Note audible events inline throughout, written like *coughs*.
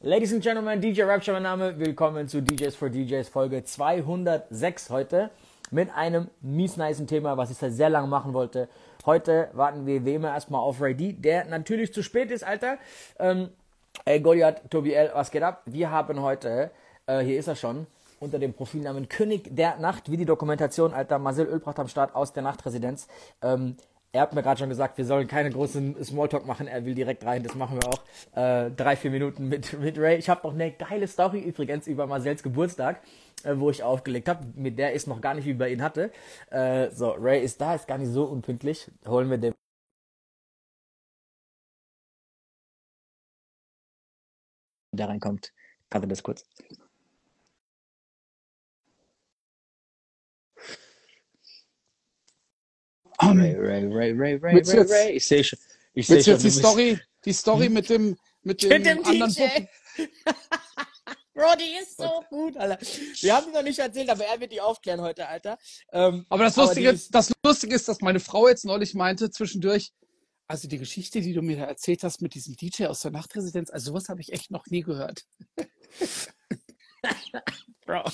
Ladies and Gentlemen, DJ Rapture mein Name. Willkommen zu DJs for DJs Folge 206 heute mit einem mies niceen Thema, was ich seit sehr lange machen wollte. Heute warten wir wie immer erstmal auf Ray D, der natürlich zu spät ist, Alter. Ähm, ey, Goliath, Tobi L, was geht ab? Wir haben heute, äh, hier ist er schon, unter dem Profilnamen König der Nacht, wie die Dokumentation, Alter, Marcel Ölbracht am Start aus der Nachtresidenz. Ähm, er hat mir gerade schon gesagt, wir sollen keine großen Smalltalk machen. Er will direkt rein, das machen wir auch. Äh, drei, vier Minuten mit, *laughs* mit Ray. Ich habe noch eine geile Story übrigens über Marcells Geburtstag, äh, wo ich aufgelegt habe. Mit der ist noch gar nicht, wie bei ihm hatte. Äh, so, Ray ist da, ist gar nicht so unpünktlich. Holen wir den. Der reinkommt. Warte das kurz. Ray, Ray, Ray, Ray, Ray, Ray, jetzt- Ray. Ich sehe schon. Ich sehe schon. jetzt die Story, die Story mit dem, mit dem, Mit dem anderen DJ. Puppen? *laughs* Bro, die ist so gut, Alter. Wir haben die noch nicht erzählt, aber er wird die aufklären heute, Alter. Ähm, Aber das Aber Lustige, die ist, das Lustige ist, dass meine Frau jetzt neulich meinte, zwischendurch, also die Geschichte, die du mir da erzählt hast mit diesem DJ aus der Nachtresidenz, also sowas habe ich echt noch nie gehört. *laughs* *laughs* Bro.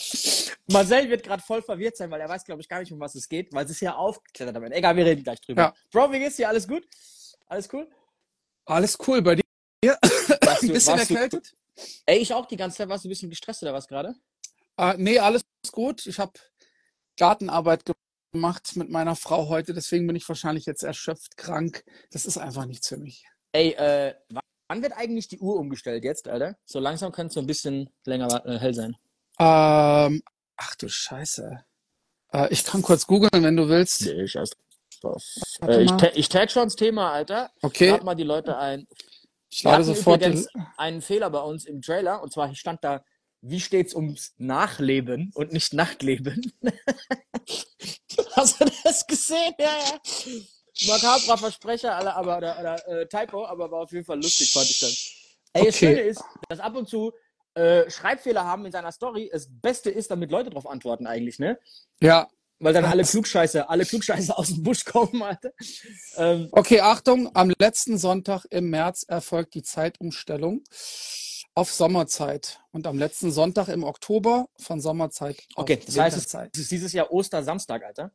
Marcel wird gerade voll verwirrt sein, weil er weiß, glaube ich, gar nicht, um was es geht, weil es ist ja aufgeklettert am Ende. Egal, wir reden gleich drüber. Ja. Bro, wie geht's dir? Alles gut? Alles cool? Alles cool bei dir? *laughs* Ein bisschen warst du- erkältet? Ey, ich auch die ganze Zeit. Warst du ein bisschen gestresst oder was gerade? Äh, nee, alles gut. Ich habe Gartenarbeit ge- gemacht mit meiner Frau heute, deswegen bin ich wahrscheinlich jetzt erschöpft, krank. Das ist einfach nichts für mich. Ey, äh, wann wird eigentlich die Uhr umgestellt jetzt, Alter? So langsam könnte es so ein bisschen länger äh, hell sein. Ähm, ach du Scheiße. Äh, ich kann kurz googeln, wenn du willst. Nee, ich erst drauf. Äh, ich, ich tag schon das Thema, Alter. Okay, Lad mal die Leute ein. ich lade sofort den. übrigens einen Fehler bei uns im Trailer und zwar stand da, wie steht's ums Nachleben und nicht Nachtleben? *laughs* Hast du das gesehen? Ja, ja. Makabrer Versprecher, alle, aber oder, oder äh, Typo, aber war auf jeden Fall lustig, fand ich dann. Ey, das Okay. Schöne ist, dass ab und zu äh, Schreibfehler haben in seiner Story. Das Beste ist, damit Leute drauf antworten eigentlich, ne? Ja, Weil dann alle? Klugscheiße, alle Klugscheiße aus dem Busch kommen, Alter. Ähm, okay, Achtung, am letzten Sonntag im März erfolgt die Zeitumstellung auf Sommerzeit und am letzten Sonntag im Oktober von Sommerzeit auf okay, das heißt, es ist dieses Jahr Ostersamstag, Alter.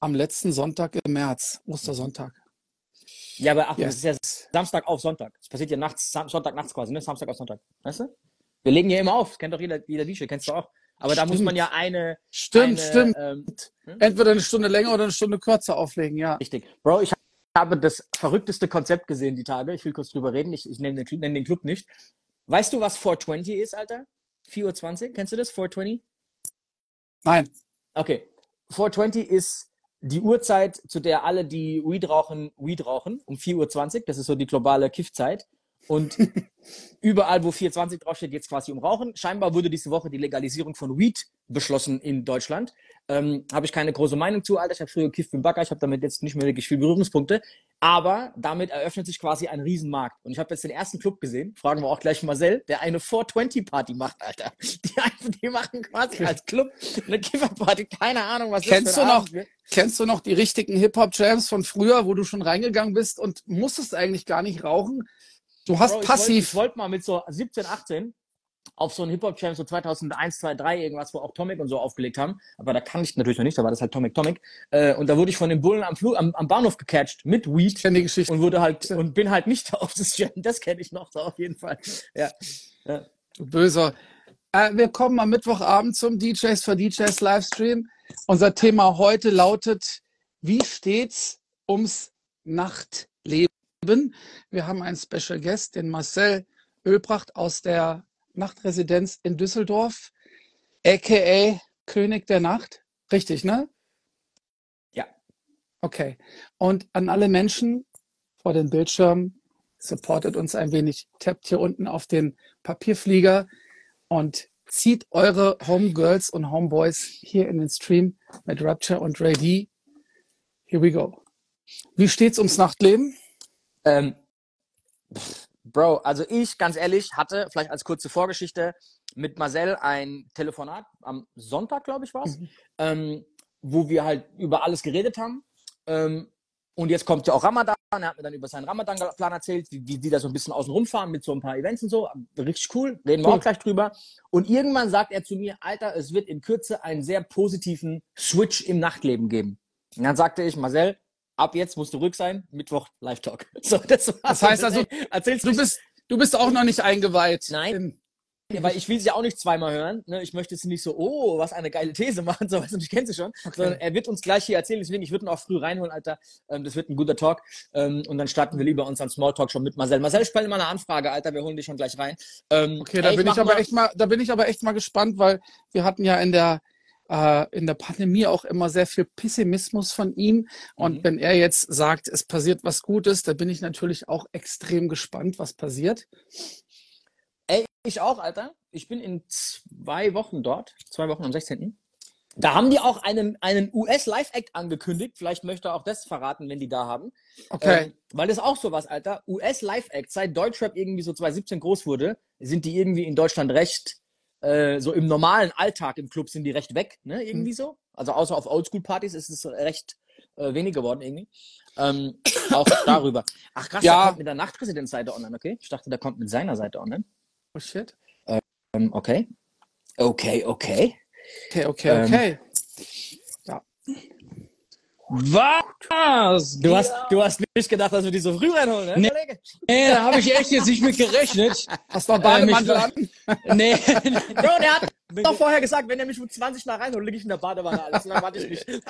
Am letzten Sonntag im März, Ostersonntag. Ja, aber ach, Ja. das ist ja Samstag auf Sonntag. Das passiert ja nachts, Sonntag nachts quasi, ne? Samstag auf Sonntag. Weißt du? Wir legen ja immer auf. Das kennt doch jeder, jeder DJ, kennst du auch. Aber da muss Stimmt. man ja eine. Stimmt, eine, stimmt. Ähm, Entweder eine Stunde länger oder eine Stunde kürzer auflegen, ja. richtig. Bro, ich habe das verrückteste Konzept gesehen die Tage. Ich will kurz drüber reden. Ich, ich nenne den, Club- nenne den Club nicht. Weißt du, was 420 ist, Alter? 4.20 Uhr? Kennst du das? 420? Nein. Okay. 420 ist die Uhrzeit, zu der alle, die Weed rauchen, Weed rauchen, um 4.20 Uhr. Das ist so die globale Kiffzeit. Und überall, wo 4.20 draufsteht, geht es quasi um Rauchen. Scheinbar wurde diese Woche die Legalisierung von Weed beschlossen in Deutschland. Ähm, habe ich keine große Meinung zu, Alter. Ich habe früher gekifft ein Bagger. Ich habe damit jetzt nicht mehr wirklich viel Berührungspunkte. Aber damit eröffnet sich quasi ein Riesenmarkt. Und ich habe jetzt den ersten Club gesehen, fragen wir auch gleich Marcel, der eine 420-Party macht, Alter. Die, die machen quasi als Club eine Kifferparty. Keine Ahnung, was Kennst das für du noch- wird. Kennst du noch die richtigen Hip-Hop-Jams von früher, wo du schon reingegangen bist und musstest eigentlich gar nicht rauchen? Du hast Bro, ich wollte passiv. wollt mal mit so 17, 18 auf so einen Hip-Hop-Champ, so 2001, 2, 3 irgendwas, wo auch Tomic und so aufgelegt haben. Aber da kann ich natürlich noch nicht, da war das halt Tomic Tomic. Äh, und da wurde ich von den Bullen am, Flug, am, am Bahnhof gecatcht mit Ich Weed kenne die Geschichte. und wurde halt und bin halt nicht *laughs* auf das Jam. Das kenne ich noch so auf jeden Fall. Ja. ja. Du Böser. Äh, wir kommen am Mittwochabend zum DJs for DJs Livestream. Unser Thema heute lautet, wie steht's ums Nachtleben? Wir haben einen Special Guest, den Marcel Ölbracht aus der Nachtresidenz in Düsseldorf, aka König der Nacht. Richtig, ne? Ja. Okay. Und an alle Menschen vor den Bildschirmen, supportet uns ein wenig, tappt hier unten auf den Papierflieger und zieht eure Homegirls und Homeboys hier in den Stream mit Rapture und Ray D. Here we go. Wie steht's ums Nachtleben? Ähm, pff, Bro, also ich, ganz ehrlich, hatte vielleicht als kurze Vorgeschichte mit Marcel ein Telefonat am Sonntag, glaube ich, war es, Mhm. ähm, wo wir halt über alles geredet haben. Ähm, und jetzt kommt ja auch Ramadan er hat mir dann über seinen Ramadan-Plan erzählt, wie, wie die da so ein bisschen außen rumfahren mit so ein paar Events und so. Richtig cool, reden wir Cool. auch gleich drüber. Und irgendwann sagt er zu mir, Alter, es wird in Kürze einen sehr positiven Switch im Nachtleben geben. Und dann sagte ich, Marcel, ab jetzt musst du ruhig sein, Mittwoch Live-Talk. *laughs* So, das. Das heißt also, erzählst Du bist, du bist auch noch nicht eingeweiht. Nein. In, Ja, weil ich will sie ja auch nicht zweimal hören. Ne? Ich möchte jetzt nicht so, oh, was eine geile These machen, so, weißt du, ich kenne sie schon. Sondern er wird uns gleich hier erzählen, deswegen, ich würde ihn auch früh reinholen, Alter. Ähm, das wird ein guter Talk. Ähm, und dann starten wir lieber unseren Smalltalk schon mit Marcel. Marcel, stell mal eine Anfrage, Alter, wir holen dich schon gleich rein. Ähm, okay, da ey, bin ich aber mal- echt mal, da bin ich aber echt mal gespannt, weil wir hatten ja in der äh, in der Pandemie auch immer sehr viel Pessimismus von ihm. Und Mhm. wenn er jetzt sagt, es passiert was Gutes, da bin ich natürlich auch extrem gespannt, was passiert. Ey, ich auch, Alter. Ich bin in zwei Wochen dort. Zwei Wochen am 16. Da haben die auch einen, einen US-Live-Act angekündigt. Vielleicht möchte er auch das verraten, wenn die da haben. Okay. Ähm, weil das ist auch sowas, Alter. US-Live-Act, seit Deutschrap irgendwie so 2017 groß wurde, sind die irgendwie in Deutschland recht, äh, so im normalen Alltag im Club sind die recht weg, ne? Irgendwie Hm. so. Also außer auf Oldschool-Partys ist es recht äh, wenig geworden irgendwie. Ähm, *coughs* auch darüber. Ach krass, Ja. der kommt mit der Nachtpräsidentseite online, okay? Ich dachte, der kommt mit seiner Seite online. Oh shit. Ähm, okay. Okay, okay. Okay, okay, Ähm, okay. Was? Du hast, du hast nicht gedacht, dass wir die so früh reinholen, ne, Nee. Nee, da habe ich echt jetzt nicht mit gerechnet. Hast du noch Bademantel Ähm, an? Nee, *laughs* Bro, der hat doch vorher gesagt, wenn er mich um 20 nach reinholt, liege ich in der Badewanne. Alles, dann warte ich nicht.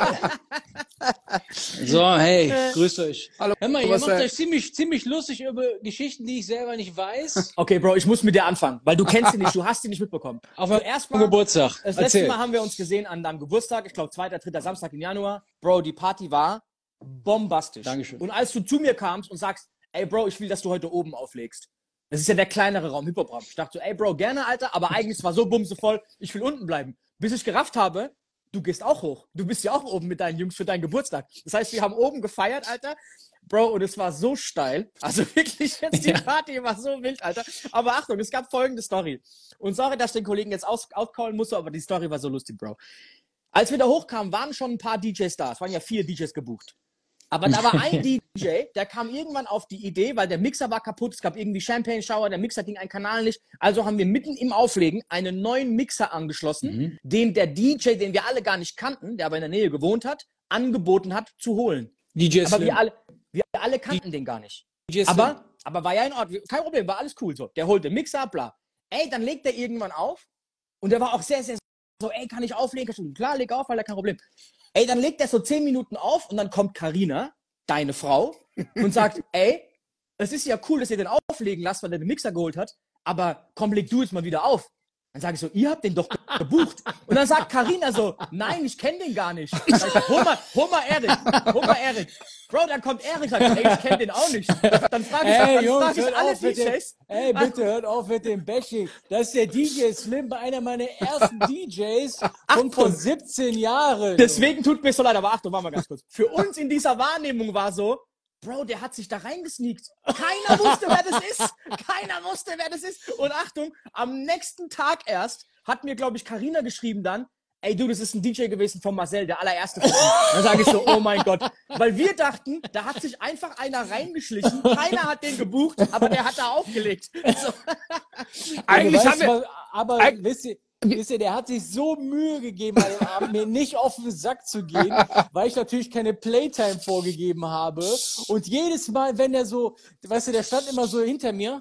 So, hey, grüßt euch. Hallo, Hör mal, ihr macht euch ziemlich, ziemlich lustig über Geschichten, die ich selber nicht weiß. Okay, Bro, ich muss mit dir anfangen, weil du kennst sie nicht, du hast sie nicht mitbekommen. Auf dem erstmal, Geburtstag. das letzte Erzähl. Mal haben wir uns gesehen an deinem Geburtstag, ich glaube zweiter, dritter Samstag im Januar. Bro, die Party war bombastisch. Dankeschön. Und als du zu mir kamst und sagst, ey Bro, ich will, dass du heute oben auflegst. Das ist ja der kleinere Raum, Hip-Hop-Raum. Ich dachte so, ey Bro, gerne, Alter, aber eigentlich es war so bumsevoll, ich will unten bleiben. Bis ich gerafft habe, du gehst auch hoch. Du bist ja auch oben mit deinen Jungs für deinen Geburtstag. Das heißt, wir haben oben gefeiert, Alter. Bro, und es war so steil. Also *laughs* wirklich, jetzt die Ja. Party war so wild, Alter. Aber Achtung, es gab folgende Story. Und sorry, dass ich den Kollegen jetzt aus aufcallen musste, aber die Story war so lustig, Bro. Als wir da hochkamen, waren schon ein paar DJs da. Es waren ja vier DJs gebucht. Aber da war *laughs* ein DJ, der kam irgendwann auf die Idee, weil der Mixer war kaputt, es gab irgendwie Champagne Shower, der Mixer ging einen Kanal nicht. Also haben wir mitten im Auflegen einen neuen Mixer angeschlossen, Mhm. den der DJ, den wir alle gar nicht kannten, der aber in der Nähe gewohnt hat, angeboten hat zu holen. DJ Aber Slim. wir alle, wir alle kannten den gar nicht. DJ Slim. Aber, aber war ja in Ordnung. Kein Problem, war alles cool so. Der holt den Mixer, bla. Ey, dann legt er irgendwann auf. Und der war auch sehr, sehr so, ey, kann ich auflegen? Klar, leg auf, weil kein Problem. Ey, dann legt er so zehn Minuten auf und dann kommt Karina, deine Frau, und sagt, *laughs* ey, es ist ja cool, dass ihr den auflegen lasst, weil er den Mixer geholt hat, aber komm, leg du jetzt mal wieder auf. Dann sage ich so, ihr habt den doch *laughs* gebucht. Und dann sagt Karina so, nein, ich kenne den gar nicht. Ich, hol mal, hol mal Erik, hol mal Erik. Bro, dann kommt Erik, sagt, ey, ich kenne den auch nicht. Dann frage ich, Ey, dann Jungs, frag ich alle dem- DJs. Ey, bitte hört auf mit dem Bashing. Das ist der DJ Slim, einer meiner ersten *laughs* DJs von vor 17 Jahren. Deswegen tut mir so leid, aber Achtung, warte mal ganz kurz. Für uns in dieser Wahrnehmung war so, Bro, der hat sich da reingesneakt. Keiner wusste, wer das ist. Keiner wusste, wer das ist. Und Achtung, am nächsten Tag erst hat mir, glaube ich, Karina geschrieben dann, ey du, das ist ein DJ gewesen von Marcel, der allererste von. Dann sage ich so, oh mein Gott. Weil wir dachten, da hat sich einfach einer reingeschlichen. Keiner hat den gebucht, aber der hat da aufgelegt. So. Eigentlich Weißt haben wir, was, aber Eig- wisst ihr, wisst ihr, der hat sich so Mühe gegeben, an dem Abend mir nicht auf den Sack zu gehen, *laughs* weil ich natürlich keine Playtime vorgegeben habe. Und jedes Mal, wenn er so, weißt du, der stand immer so hinter mir.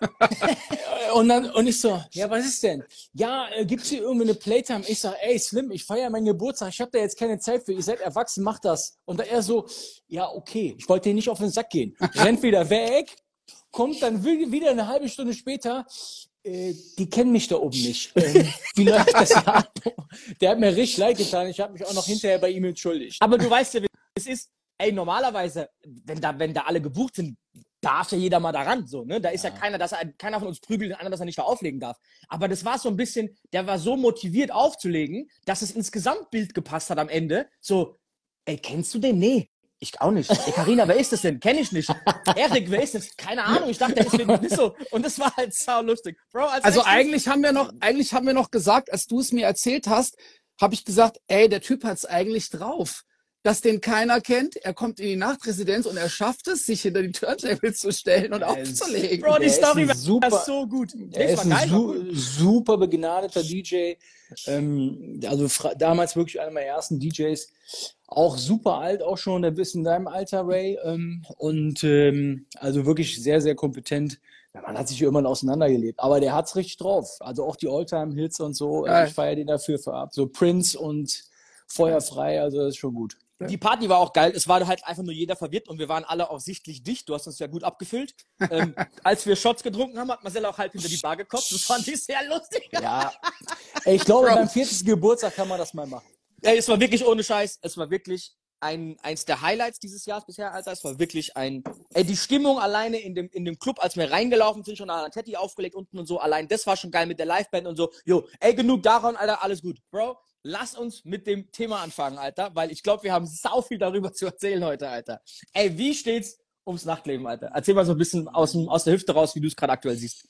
*laughs* Und dann, und ich so, ja, was ist denn? Ja, äh, gibt's hier irgendwie eine Playtime? Ich sag, ey, Slim, ich feiere meinen Geburtstag, ich habe da jetzt keine Zeit für, ihr seid erwachsen, macht das. Und da er so, ja, okay, ich wollte dir nicht auf den Sack gehen. Rennt wieder weg, kommt dann wi- wieder eine halbe Stunde später, die kennen mich da oben nicht. Ähm, wie läuft das ab? Der hat mir richtig leid getan. Ich habe mich auch noch hinterher bei ihm entschuldigt. Aber du weißt ja, wie es ist. Ey, normalerweise, wenn da, wenn da alle gebucht sind, darf ja jeder mal daran, so, ne? Da ist ja, keiner, dass er, keiner von uns prügelt den anderen, dass er nicht da auflegen darf. Aber das war so ein bisschen, der war so motiviert aufzulegen, dass es ins Gesamtbild gepasst hat am Ende. So, ey, kennst du den? Nee. Ich auch nicht. Ey, Carina, wer ist das denn? Kenn ich nicht. Erik, wer ist das? Keine Ahnung. Ich dachte, der ist nicht so. Und das war halt sau lustig. Bro, als also eigentlich haben wir noch, eigentlich haben wir noch gesagt, als du es mir erzählt hast, habe ich gesagt, ey, der Typ hat's eigentlich drauf. Dass den keiner kennt. Er kommt in die Nachtresidenz und er schafft es, sich hinter die Turntables zu stellen und aufzulegen. Bro, die Story war super, super gut. Er ist ein su super begnadeter DJ. Ähm, also damals wirklich einer meiner ersten DJs. Auch super alt, auch schon, der bist in deinem Alter, Ray. Ähm, und ähm, also wirklich sehr, sehr kompetent. Ja, man hat sich irgendwann auseinandergelebt, aber der hat's richtig drauf. Also auch die Alltime-Hits und so. Ja. Ich feiere den dafür ab. So Prince und Feuerfrei, also das ist schon gut. Die Party war auch geil. Es war halt einfach nur jeder verwirrt und wir waren alle auch sichtlich dicht. Du hast uns ja gut abgefüllt. *laughs* ähm, als wir Shots getrunken haben, hat Marcel auch halb hinter die Bar gekotzt. Das fand ich sehr lustig. Ja. *laughs* Ey, ich glaube, beim 40. Geburtstag kann man das mal machen. Ey, es war wirklich ohne Scheiß. Es war wirklich ein, eins der Highlights dieses Jahres bisher, Alter. Es war wirklich ein, ey, die Stimmung alleine in dem, in dem Club, als wir reingelaufen sind, schon an Tetti aufgelegt unten und so, allein das war schon geil mit der Liveband und so. Jo, ey, genug davon, Alter, alles gut. Bro, lass uns mit dem Thema anfangen, Alter, weil ich glaube, wir haben sau viel darüber zu erzählen heute, Alter. Ey, wie steht's ums Nachtleben, Alter? Erzähl mal so ein bisschen aus, aus der Hüfte raus, wie du es gerade aktuell siehst.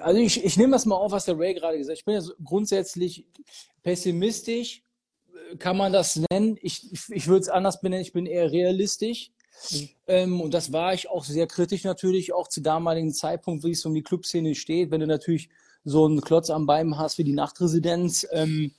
Also ich, ich nehme das mal auf, was der Ray gerade gesagt hat. Ich bin ja so grundsätzlich pessimistisch, kann man das nennen. Ich, ich, ich würde es anders benennen, ich bin eher realistisch. Mhm. Ähm, und das war ich auch sehr kritisch natürlich, auch zu damaligen Zeitpunkt, wie es um die Clubszene steht. Wenn du natürlich so einen Klotz am Bein hast wie die Nachtresidenz, ähm,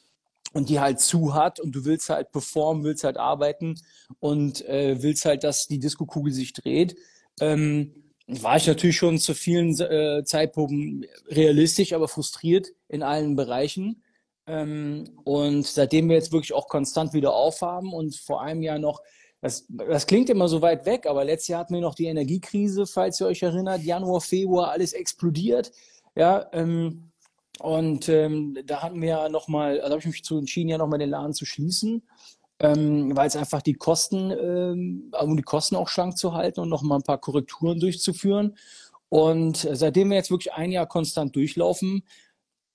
und die halt zu hat und du willst halt performen, willst halt arbeiten und äh, willst halt, dass die Disco-Kugel sich dreht, ähm, war ich natürlich schon zu vielen äh, Zeitpunkten realistisch, aber frustriert in allen Bereichen. Ähm, und seitdem wir jetzt wirklich auch konstant wieder aufhaben und vor einem Jahr noch, das, das klingt immer so weit weg, aber letztes Jahr hatten wir noch die Energiekrise, falls ihr euch erinnert, Januar, Februar, alles explodiert. Ja, ähm, und ähm, da hatten wir ja nochmal, da habe ich mich zu entschieden, ja nochmal den Laden zu schließen, ähm, weil es einfach die Kosten, ähm, um die Kosten auch schlank zu halten und nochmal ein paar Korrekturen durchzuführen. Und seitdem wir jetzt wirklich ein Jahr konstant durchlaufen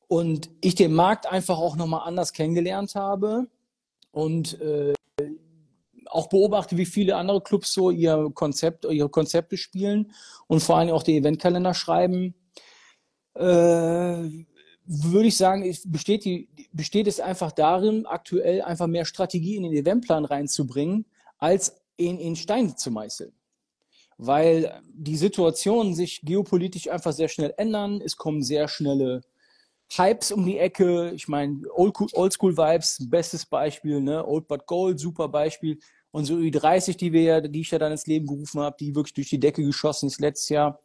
und ich den Markt einfach auch nochmal anders kennengelernt habe und äh, auch beobachte, wie viele andere Clubs so ihr Konzept, ihre Konzepte spielen und vor allem auch die Eventkalender schreiben, äh, würde ich sagen, besteht, die, besteht es einfach darin, aktuell einfach mehr Strategie in den Eventplan reinzubringen, als in, in Stein zu meißeln. Weil die Situationen sich geopolitisch einfach sehr schnell ändern. Es kommen sehr schnelle Hypes um die Ecke. Ich meine, Oldschool-Vibes, bestes Beispiel, ne? Old But Gold, super Beispiel. Und so die 30, die wir, die ich ja dann ins Leben gerufen habe, die wirklich durch die Decke geschossen ist letztes Jahr.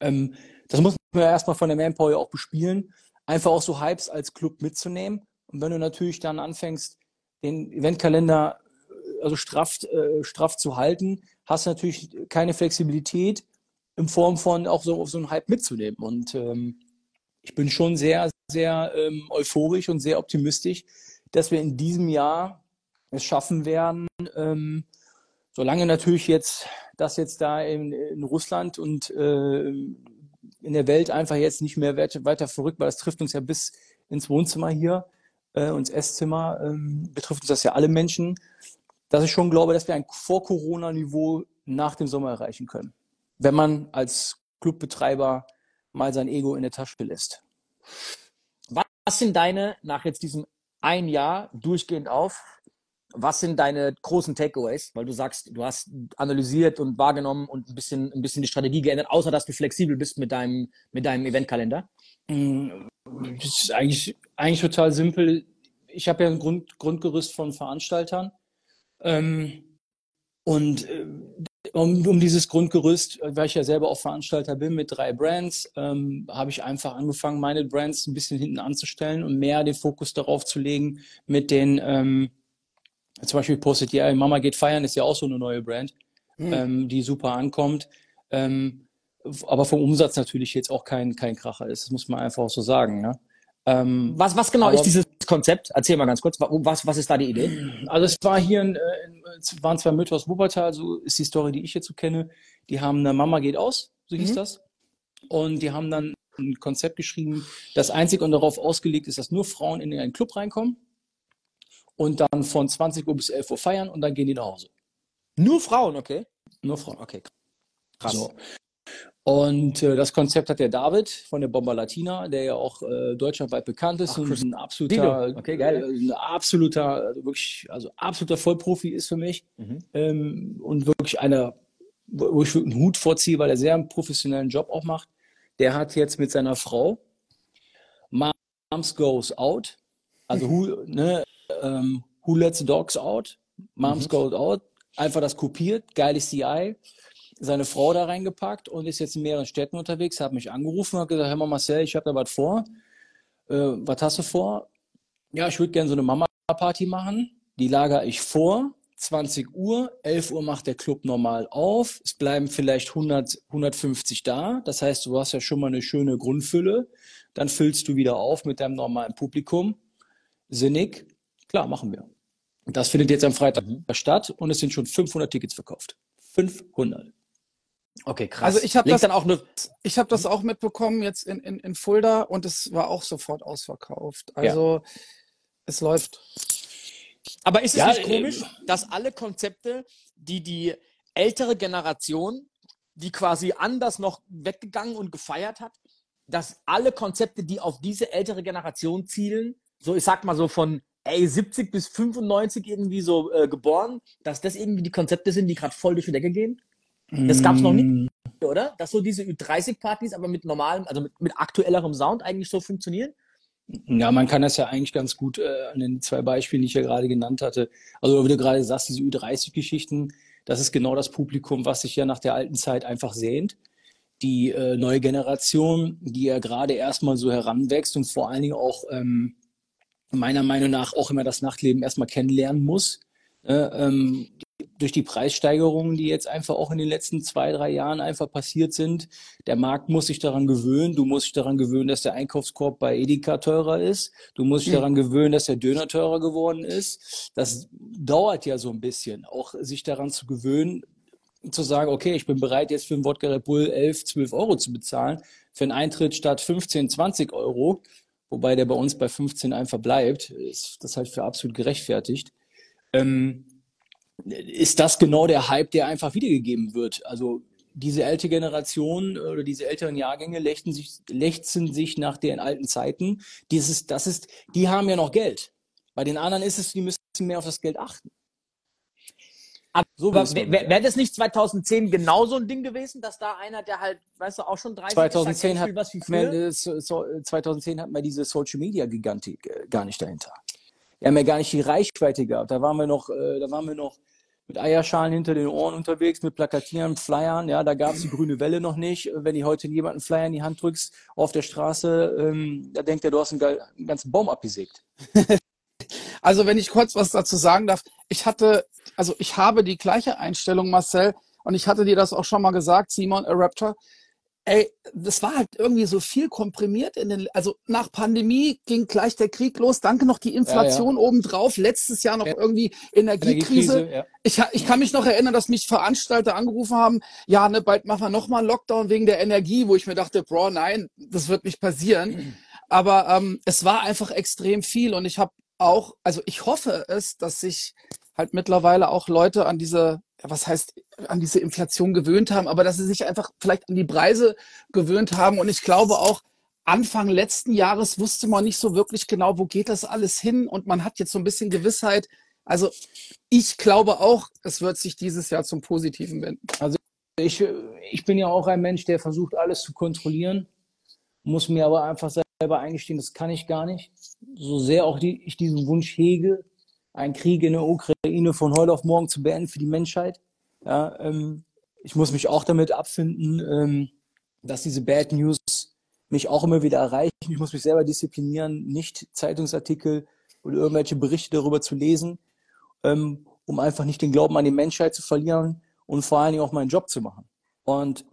Ähm, das muss man ja erstmal von der Manpower auch bespielen einfach auch so Hypes als Club mitzunehmen. Und wenn du natürlich dann anfängst, den Eventkalender äh, also straff, äh, straff zu halten, hast du natürlich keine Flexibilität in Form von auch so, so einen Hype mitzunehmen. Und ähm, ich bin schon sehr, sehr ähm, euphorisch und sehr optimistisch, dass wir in diesem Jahr es schaffen werden, ähm, solange natürlich jetzt das jetzt da in, in Russland und äh, in der Welt einfach jetzt nicht mehr weiter verrückt, weil das trifft uns ja bis ins Wohnzimmer hier, äh, ins Esszimmer, ähm, betrifft uns das ja alle Menschen, dass ich schon glaube, dass wir ein Vor-Corona-Niveau nach dem Sommer erreichen können, wenn man als Clubbetreiber mal sein Ego in der Tasche lässt. Was sind deine, nach jetzt diesem ein Jahr durchgehend auf, was sind deine großen Takeaways? Weil du sagst, du hast analysiert und wahrgenommen und ein bisschen, ein bisschen die Strategie geändert, außer dass du flexibel bist mit deinem, mit deinem Eventkalender. Mm, das ist eigentlich, eigentlich total simpel. Ich habe ja ein Grund, Grundgerüst von Veranstaltern. Ähm, und äh, um, um dieses Grundgerüst, weil ich ja selber auch Veranstalter bin mit drei Brands, ähm, habe ich einfach angefangen, meine Brands ein bisschen hinten anzustellen und mehr den Fokus darauf zu legen, mit den ähm, zum Beispiel postet ja, Mama geht feiern, ist ja auch so eine neue Brand, mhm. ähm, die super ankommt. Ähm, aber vom Umsatz natürlich jetzt auch kein, kein Kracher ist. Das muss man einfach auch so sagen. Ne? Ähm, was, was genau aber, ist dieses Konzept? Erzähl mal ganz kurz. Was, was ist da die Idee? Also es war hier, in, es waren zwei Mütter aus Wuppertal, so ist die Story, die ich jetzt so kenne. Die haben eine Mama geht aus, so hieß mhm. das. Und die haben dann ein Konzept geschrieben, das einzig und darauf ausgelegt ist, dass nur Frauen in einen Club reinkommen und dann von 20 Uhr bis 11 Uhr feiern und dann gehen die nach Hause. Nur Frauen, okay? Nur Frauen, okay. Krass. So. Und äh, das Konzept hat der David von der Bomba Latina, der ja auch äh, deutschlandweit bekannt ist Ach, und ein absoluter, Okay, geil. äh, ein absoluter, also wirklich, also absoluter Vollprofi ist für mich Mhm. ähm, und wirklich einer, wo ich einen Hut vorziehe, weil er sehr einen professionellen Job auch macht. Der hat jetzt mit seiner Frau Moms Goes Out, also *laughs* who, ne, ähm, who lets the dogs out? Moms Goes Out, einfach das kopiert, geiles CI, seine Frau da reingepackt und ist jetzt in mehreren Städten unterwegs, hat mich angerufen und hat gesagt, hör mal Marcel, ich habe da was vor. Äh, was hast du vor? Ja, ich würde gerne so eine Mama-Party machen. Die lager ich vor. 20 Uhr, 11 Uhr macht der Club normal auf. Es bleiben vielleicht 100, 150 da. Das heißt, du hast ja schon mal eine schöne Grundfülle. Dann füllst du wieder auf mit deinem normalen Publikum. Sinnig. Klar, machen wir. Und Das findet jetzt am Freitag statt und es sind schon 500 Tickets verkauft. 500. Okay, krass. Also ich hab Link das- dann auch nur. Ich habe das auch mitbekommen jetzt in, in, in Fulda und es war auch sofort ausverkauft. Also es läuft. Aber ist es Ja, nicht äh, komisch, dass alle Konzepte, die die ältere Generation, die quasi anders noch weggegangen und gefeiert hat, dass alle Konzepte, die auf diese ältere Generation zielen, so ich sag mal so von ey, 70 bis 95 irgendwie so äh, geboren, dass das irgendwie die Konzepte sind, die gerade voll durch die Decke gehen? Das gab's noch nie, oder? Dass so diese Ü30-Partys, aber mit normalem, also mit, mit aktuellerem Sound eigentlich so funktionieren? Ja, man kann das ja eigentlich ganz gut äh, an den zwei Beispielen, die ich ja gerade genannt hatte. Also, wie du gerade sagst, diese Ü30-Geschichten, das ist genau das Publikum, was sich ja nach der alten Zeit einfach sehnt. Die äh, neue Generation, die ja gerade erstmal so heranwächst und vor allen Dingen auch ähm, meiner Meinung nach auch immer das Nachtleben erstmal kennenlernen muss. Äh, ähm, durch die Preissteigerungen, die jetzt einfach auch in den letzten zwei, drei Jahren einfach passiert sind. Der Markt muss sich daran gewöhnen. Du musst dich daran gewöhnen, dass der Einkaufskorb bei Edeka teurer ist. Du musst dich Mhm. daran gewöhnen, dass der Döner teurer geworden ist. Das dauert ja so ein bisschen, auch sich daran zu gewöhnen, zu sagen, okay, ich bin bereit, jetzt für einen Wodka Red Bull 11, 12 Euro zu bezahlen, für einen Eintritt statt 15, 20 Euro, wobei der bei uns bei 15 einfach bleibt, ist das halt für absolut gerechtfertigt. Ähm, ist das genau der Hype, der einfach wiedergegeben wird. Also diese ältere Generation oder diese älteren Jahrgänge lechzen sich, lechzen sich nach den alten Zeiten. Dieses, das ist, die haben ja noch Geld. Bei den anderen ist es, die müssen mehr auf das Geld achten. So wäre das nicht 2010 genauso ein Ding gewesen, dass da einer, der halt, weißt du, auch schon 30 ist, sagt, 2010 ey, ich hat, was wie früher? das- so, 2010 hatten wir diese Social Media Gigantik äh, gar nicht dahinter. Wir haben ja gar nicht die Reichweite gehabt. Da waren wir noch, äh, da waren wir noch mit Eierschalen hinter den Ohren unterwegs, mit Plakatieren, Flyern. Ja, da gab es die grüne Welle noch nicht. Wenn du heute jemanden Flyer in die Hand drückst auf der Straße, ähm, da denkt er, du hast einen, einen ganzen Baum abgesägt. *laughs* Also wenn ich kurz was dazu sagen darf, ich hatte, also ich habe die gleiche Einstellung, Marcel, und ich hatte dir das auch schon mal gesagt, Simon, a Raptor. Ey, das war halt irgendwie so viel komprimiert in den, also nach Pandemie ging gleich der Krieg los, danke noch die Inflation obendrauf, letztes Jahr noch Ja. irgendwie Energiekrise. ja. Ich, ich kann mich noch erinnern, dass mich Veranstalter angerufen haben, ja, ne, bald machen wir nochmal einen Lockdown wegen der Energie, wo ich mir dachte, bro, nein, das wird nicht passieren. *clears throat* Aber ähm, es war einfach extrem viel und ich habe auch, also ich hoffe es, dass sich halt mittlerweile auch Leute an diese, was heißt, an diese Inflation gewöhnt haben, aber dass sie sich einfach vielleicht an die Preise gewöhnt haben. Und ich glaube auch, Anfang letzten Jahres wusste man nicht so wirklich genau, wo geht das alles hin und man hat jetzt so ein bisschen Gewissheit. Also ich glaube auch, es wird sich dieses Jahr zum Positiven wenden. Ich, äh, ich bin ja auch ein Mensch, der versucht, alles zu kontrollieren, muss mir aber einfach selber eingestehen, das kann ich gar nicht. So sehr auch die, ich diesen Wunsch hege, einen Krieg in der Ukraine von heute auf morgen zu beenden für die Menschheit. Ja, ähm, ich muss mich auch damit abfinden, ähm, dass diese Bad News mich auch immer wieder erreichen. Ich muss mich selber disziplinieren, nicht Zeitungsartikel oder irgendwelche Berichte darüber zu lesen, ähm, um einfach nicht den Glauben an die Menschheit zu verlieren und vor allen Dingen auch meinen Job zu machen. Und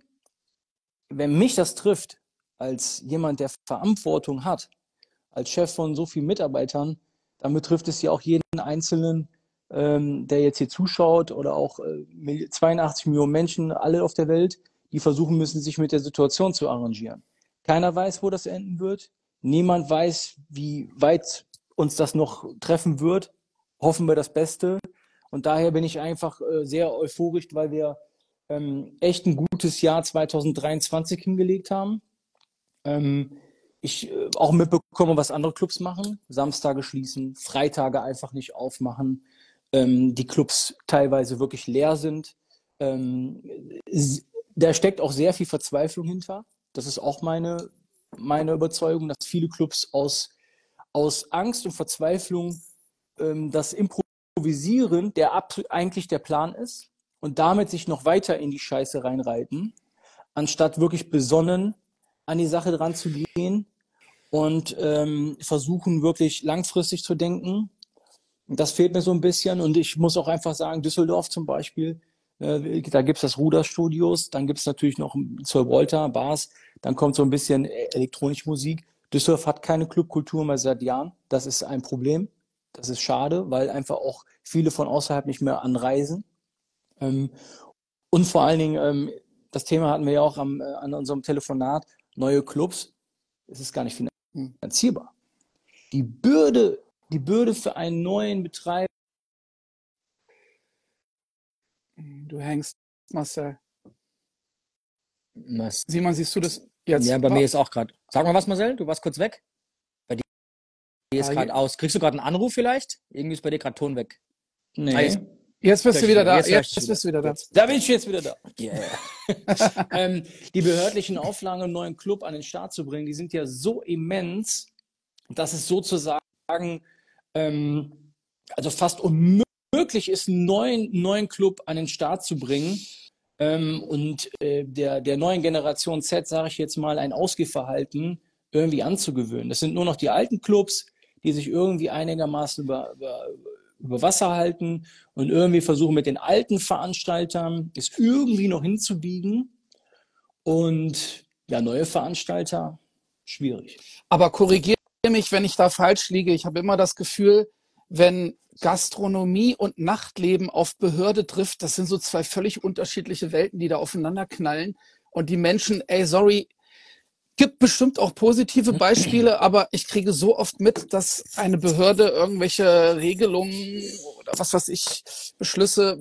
wenn mich das trifft, als jemand, der Verantwortung hat, als Chef von so vielen Mitarbeitern, dann betrifft es ja auch jeden Einzelnen, ähm, der jetzt hier zuschaut oder auch äh, Mil- 82 Millionen Menschen, alle auf der Welt, die versuchen müssen, sich mit der Situation zu arrangieren. Keiner weiß, wo das enden wird. Niemand weiß, wie weit uns das noch treffen wird. Hoffen wir das Beste. Und daher bin ich einfach äh, sehr euphorisch, weil wir ähm, echt ein gutes Jahr 2023 hingelegt haben. Ähm, ich äh, auch mitbekomme, was andere Clubs machen. Samstage schließen, Freitage einfach nicht aufmachen, ähm, die Clubs teilweise wirklich leer sind. Ähm, da steckt auch sehr viel Verzweiflung hinter. Das ist auch meine, meine Überzeugung, dass viele Clubs aus, aus Angst und Verzweiflung ähm, das Improvisieren, der eigentlich der Plan ist, und damit sich noch weiter in die Scheiße reinreiten, anstatt wirklich besonnen an die Sache dran zu gehen und ähm, versuchen wirklich langfristig zu denken. Das fehlt mir so ein bisschen und ich muss auch einfach sagen, Düsseldorf zum Beispiel, äh, da gibt's das Ruderstudios, dann gibt's natürlich noch zur Volta, Bars, dann kommt so ein bisschen elektronische Musik. Düsseldorf hat keine Clubkultur mehr seit Jahren. Das ist ein Problem. Das ist schade, weil einfach auch viele von außerhalb nicht mehr anreisen. Ähm, und vor allen Dingen, ähm, das Thema hatten wir ja auch am, äh, an unserem Telefonat, neue Clubs. Es ist gar nicht finanzierbar. Die Bürde, die Bürde für einen neuen Betreiber. Du hängst, Marcel. Was? Simon, siehst du das jetzt? Ja, bei mir ist auch gerade. Sag mal was, Marcel, du warst kurz weg. Bei dir ist Ah, gerade aus. Kriegst du gerade einen Anruf vielleicht? Irgendwie ist bei dir gerade Ton weg. Nee. Ah, jetzt- Jetzt bist du wieder da. Jetzt Jetzt, dich bist du wieder da. Da bin ich jetzt wieder da. Yeah. *laughs* *laughs* ähm, die behördlichen Auflagen, einen neuen Club an den Start zu bringen, die sind ja so immens, dass es sozusagen ähm, also fast unmöglich ist, einen neuen, neuen Club an den Start zu bringen. Ähm, und äh, der, der neuen Generation Z, sage ich jetzt mal, ein Ausgehverhalten irgendwie anzugewöhnen. Das sind nur noch die alten Clubs, die sich irgendwie einigermaßen über, über, über Wasser halten und irgendwie versuchen mit den alten Veranstaltern es irgendwie noch hinzubiegen. Und ja, neue Veranstalter, schwierig. Aber korrigiere mich, wenn ich da falsch liege. Ich habe immer das Gefühl, wenn Gastronomie und Nachtleben auf Behörde trifft, das sind so zwei völlig unterschiedliche Welten, die da aufeinander knallen. Und die Menschen, ey, sorry, gibt bestimmt auch positive Beispiele, aber ich kriege so oft mit, dass eine Behörde irgendwelche Regelungen oder was weiß ich, Beschlüsse,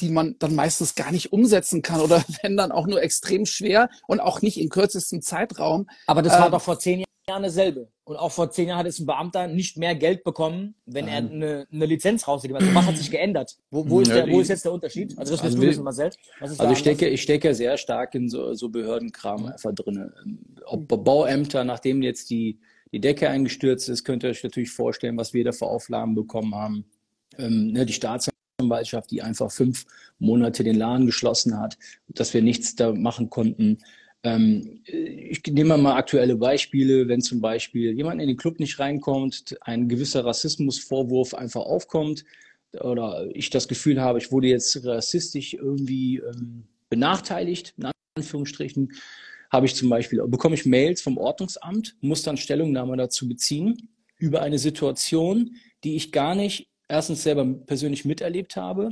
die man dann meistens gar nicht umsetzen kann oder *laughs* wenn dann auch nur extrem schwer und auch nicht in kürzestem Zeitraum. Aber das war Ähm, doch vor zehn Jahren dasselbe. Und auch vor zehn Jahren hat es ein Beamter nicht mehr Geld bekommen, wenn er eine, eine Lizenz rausgegeben hat. Also was hat sich geändert? Wo, wo, ist Ja, der, wo ist jetzt der Unterschied? Also das willst Also du wissen, Marcel. Ist Also ich stecke, ich stecke sehr stark in so, so Behördenkram einfach drin. Ob Bauämter, nachdem jetzt die, die Decke eingestürzt ist, könnt ihr euch natürlich vorstellen, was wir da für Auflagen bekommen haben. Ähm, ne, die Staatsanwaltschaft, die einfach fünf Monate den Laden geschlossen hat, dass wir nichts da machen konnten. Ähm, ich nehme mal aktuelle Beispiele, wenn zum Beispiel jemand in den Club nicht reinkommt, ein gewisser Rassismusvorwurf einfach aufkommt oder ich das Gefühl habe, ich wurde jetzt rassistisch irgendwie ähm, benachteiligt, in Anführungsstrichen, habe ich zum Beispiel, bekomme ich Mails vom Ordnungsamt, muss dann Stellungnahme dazu beziehen über eine Situation, die ich gar nicht erstens selber persönlich miterlebt habe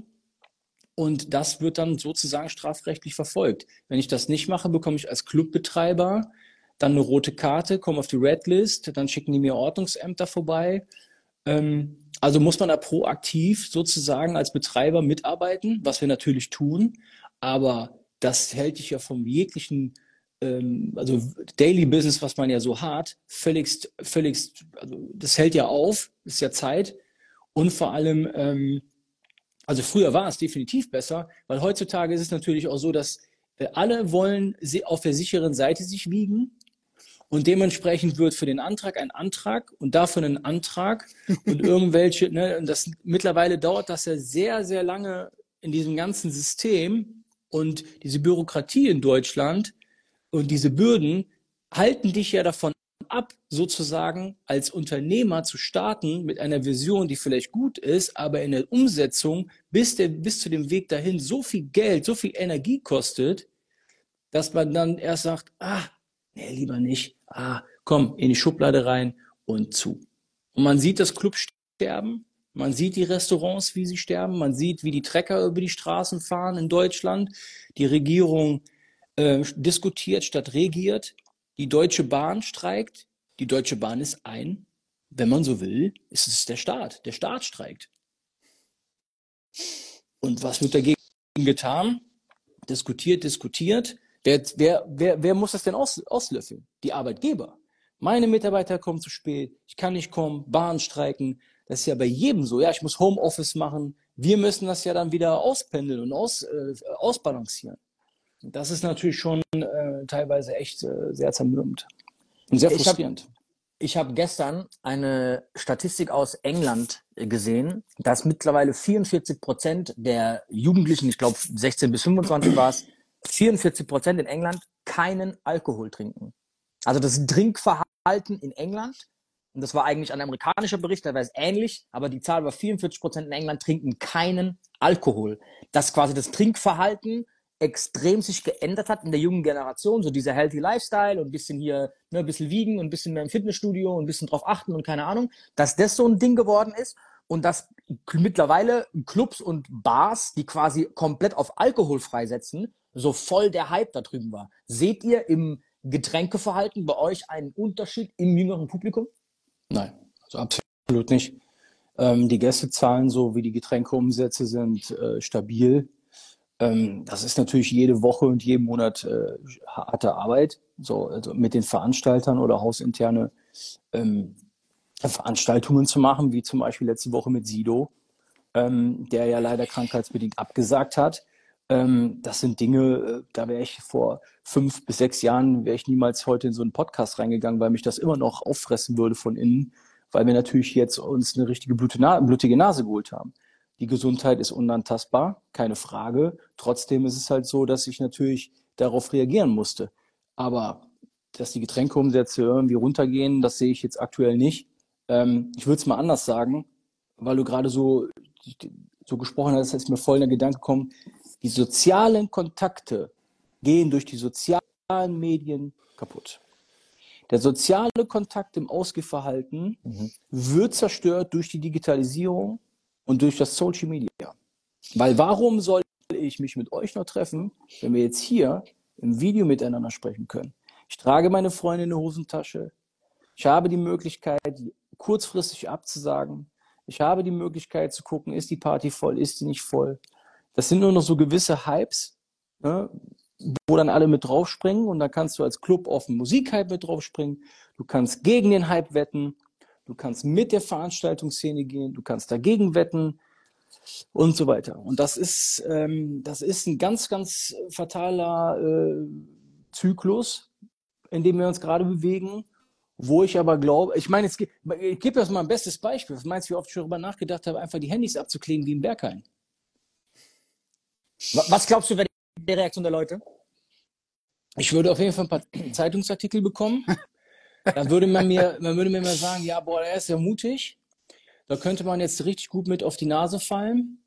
und das wird dann sozusagen strafrechtlich verfolgt. Wenn ich das nicht mache, bekomme ich als Clubbetreiber dann eine rote Karte, komme auf die Redlist, dann schicken die mir Ordnungsämter vorbei. Ähm, also muss man da proaktiv sozusagen als Betreiber mitarbeiten, was wir natürlich tun, aber das hält dich ja vom jeglichen, ähm, also Daily Business, was man ja so hat, völligst, völligst, also das hält ja auf, ist ja Zeit und vor allem, ähm, also früher war es definitiv besser, weil heutzutage ist es natürlich auch so, dass äh, alle wollen auf der sicheren Seite sich wiegen und dementsprechend wird für den Antrag ein Antrag und dafür ein Antrag *laughs* und irgendwelche, ne, und das mittlerweile dauert das ja sehr, sehr lange in diesem ganzen System und diese Bürokratie in Deutschland und diese Bürden halten dich ja davon ab, sozusagen als Unternehmer zu starten mit einer Vision, die vielleicht gut ist, aber in der Umsetzung bis, der, bis zu dem Weg dahin so viel Geld, so viel Energie kostet, dass man dann erst sagt, ah, nee, lieber nicht, ah, komm, in die Schublade rein und zu. Und man sieht das Club sterben, man sieht die Restaurants, wie sie sterben, man sieht, wie die Trecker über die Straßen fahren in Deutschland, die Regierung äh, diskutiert statt regiert, die Deutsche Bahn streikt, die Deutsche Bahn ist ein, wenn man so will, ist es der Staat, der Staat streikt. Und was wird dagegen getan? diskutiert, diskutiert. Wer, wer, wer, wer muss das denn aus, auslöffeln? Die Arbeitgeber. Meine Mitarbeiter kommen zu spät, ich kann nicht kommen, Bahn streiken. Das ist ja bei jedem so. Ja, ich muss Homeoffice machen. Wir müssen das ja dann wieder auspendeln und aus, äh, ausbalancieren. Das ist natürlich schon äh, teilweise echt äh, sehr zermürbend und sehr frustrierend. Ich habe hab gestern eine Statistik aus England gesehen, dass mittlerweile 44 Prozent der Jugendlichen, ich glaube 16 bis 25 war es, 44 Prozent in England keinen Alkohol trinken. Also das Trinkverhalten in England, und das war eigentlich ein amerikanischer Bericht, da war es ähnlich, aber die Zahl war 44 Prozent in England trinken keinen Alkohol. Dass quasi das Trinkverhalten extrem sich geändert hat in der jungen Generation, so dieser healthy Lifestyle und ein bisschen hier, ne, ein bisschen wiegen und ein bisschen mehr im Fitnessstudio und ein bisschen drauf achten und keine Ahnung, dass das so ein Ding geworden ist und dass mittlerweile Clubs und Bars, die quasi komplett auf Alkohol freisetzen, so voll der Hype da drüben war. Seht ihr im Getränkeverhalten bei euch einen Unterschied im jüngeren Publikum? Nein, also absolut nicht. Ähm, die Gästezahlen so wie die Getränkeumsätze sind äh, stabil. Ähm, das ist natürlich jede Woche und jeden Monat äh, harte Arbeit, so also mit den Veranstaltern oder hausinterne ähm, Veranstaltungen zu machen, wie zum Beispiel letzte Woche mit Sido, ähm, der ja leider krankheitsbedingt abgesagt hat. Ähm, das sind Dinge, äh, da wäre ich vor fünf bis sechs Jahren, wäre ich niemals heute in so einen Podcast reingegangen, weil mich das immer noch auffressen würde von innen, weil wir natürlich jetzt uns eine richtige blutige Nase geholt haben. Die Gesundheit ist unantastbar, keine Frage. Trotzdem ist es halt so, dass ich natürlich darauf reagieren musste. Aber dass die Getränkeumsätze irgendwie runtergehen, das sehe ich jetzt aktuell nicht. Ähm, ich würde es mal anders sagen, weil du gerade so, so gesprochen hast, ist mir voll in der Gedanke gekommen, die sozialen Kontakte gehen durch die sozialen Medien kaputt. Der soziale Kontakt im Ausgehverhalten mhm. wird zerstört durch die Digitalisierung und durch das Social Media. Weil warum soll ich mich mit euch noch treffen, wenn wir jetzt hier im Video miteinander sprechen können? Ich trage meine Freunde in der Hosentasche. Ich habe die Möglichkeit, kurzfristig abzusagen. Ich habe die Möglichkeit zu gucken, ist die Party voll, ist die nicht voll. Das sind nur noch so gewisse Hypes, ne, wo dann alle mit draufspringen und dann kannst du als Club auf Musikhype mit draufspringen. Du kannst gegen den Hype wetten. Du kannst mit der Veranstaltungsszene gehen. Du kannst dagegen wetten und so weiter. Und das ist, ähm, das ist ein ganz, ganz fataler äh, Zyklus, in dem wir uns gerade bewegen. Wo ich aber glaube, ich meine, es gibt, ich gebe das mal ein bestes Beispiel. Was meinst du, wie oft ich darüber nachgedacht habe, einfach die Handys abzukleben wie im Berghain? Was glaubst du, wäre die Reaktion der Leute? Ich würde auf jeden Fall ein paar *clears throat* Zeitungsartikel bekommen. Dann würde man mir, man würde mir mal sagen, ja, boah, er ist ja mutig. Da könnte man jetzt richtig gut mit auf die Nase fallen.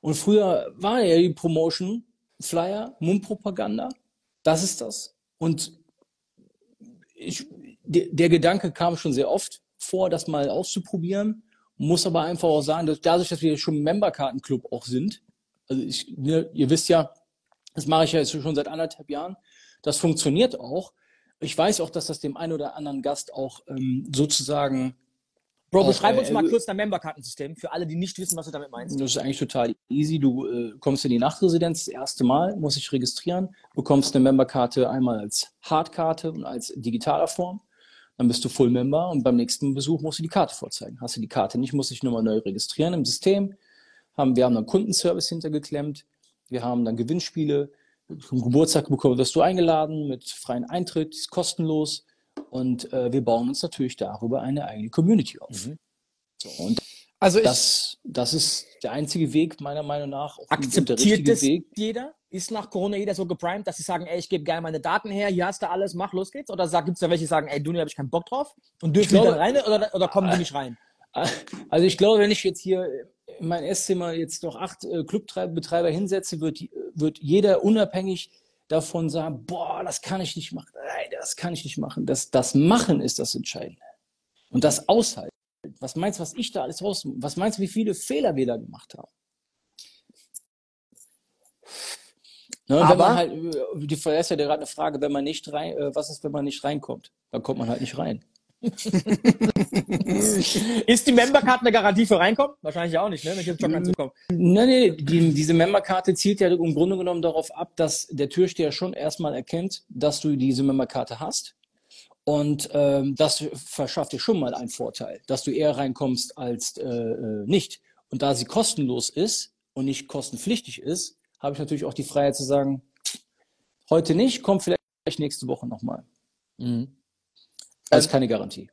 Und früher war ja die Promotion, Flyer, Mundpropaganda. Das ist das. Und ich, der, der Gedanke kam schon sehr oft vor, das mal auszuprobieren. Muss aber einfach auch sagen, dass dadurch, dass wir schon Memberkartenclub auch sind, also ich, ne, ihr wisst ja, das mache ich ja jetzt schon seit anderthalb Jahren. Das funktioniert auch. Ich weiß auch, dass das dem einen oder anderen Gast auch ähm, sozusagen. Bro, auch, beschreib uns äh, mal kurz dein Memberkartensystem für alle, die nicht wissen, was du damit meinst. Das ist eigentlich total easy. Du äh, kommst in die Nachtresidenz das erste Mal, musst dich registrieren, bekommst eine Memberkarte einmal als Hardkarte und als digitaler Form. Dann bist du Full Member und beim nächsten Besuch musst du die Karte vorzeigen. Hast du die Karte nicht, musst du dich nochmal neu registrieren im System haben, wir haben dann Kundenservice hintergeklemmt, wir haben dann Gewinnspiele, zum Geburtstag bekommen wirst du eingeladen mit freiem Eintritt, ist kostenlos und äh, wir bauen uns natürlich darüber eine eigene Community auf. Mhm. So, und also das, das ist der einzige Weg, meiner Meinung nach. Akzeptiert das Weg. jeder? Ist nach Corona jeder so geprimed, dass sie sagen, ey, ich gebe gerne meine Daten her, hier hast du alles, mach, los geht's? Oder gibt es da welche, die sagen, ey, du, habe ich keinen Bock drauf? Und dürfen die dann rein oder, oder kommen die nicht rein? Also ich glaube, wenn ich jetzt hier in mein Esszimmer jetzt noch acht äh, Clubbetreiber hinsetze, wird, wird jeder unabhängig davon sagen, boah, das kann ich nicht machen, nein, das kann ich nicht machen. Das, das Machen ist das Entscheidende. Und das Aushalten. Was meinst du, was ich da alles raus, was meinst du, wie viele Fehler wir da gemacht haben? Ne, Aber, wenn man halt, äh, die ist ja gerade eine Frage, wenn man nicht rein, äh, was ist, wenn man nicht reinkommt? Dann kommt man halt nicht rein. *laughs* ist die Membercard eine Garantie für reinkommen? Wahrscheinlich auch nicht, ne? wenn ich jetzt Jog anzukommen. Nein, nee, die, diese Memberkarte zielt ja im Grunde genommen darauf ab, dass der Türsteher schon erstmal erkennt, dass du diese Memberkarte hast. Und ähm, das verschafft dir schon mal einen Vorteil, dass du eher reinkommst als äh, äh nicht. Und da sie kostenlos ist und nicht kostenpflichtig ist, habe ich natürlich auch die Freiheit zu sagen, heute nicht, kommt vielleicht nächste Woche nochmal. Mhm. Das ist keine Garantie.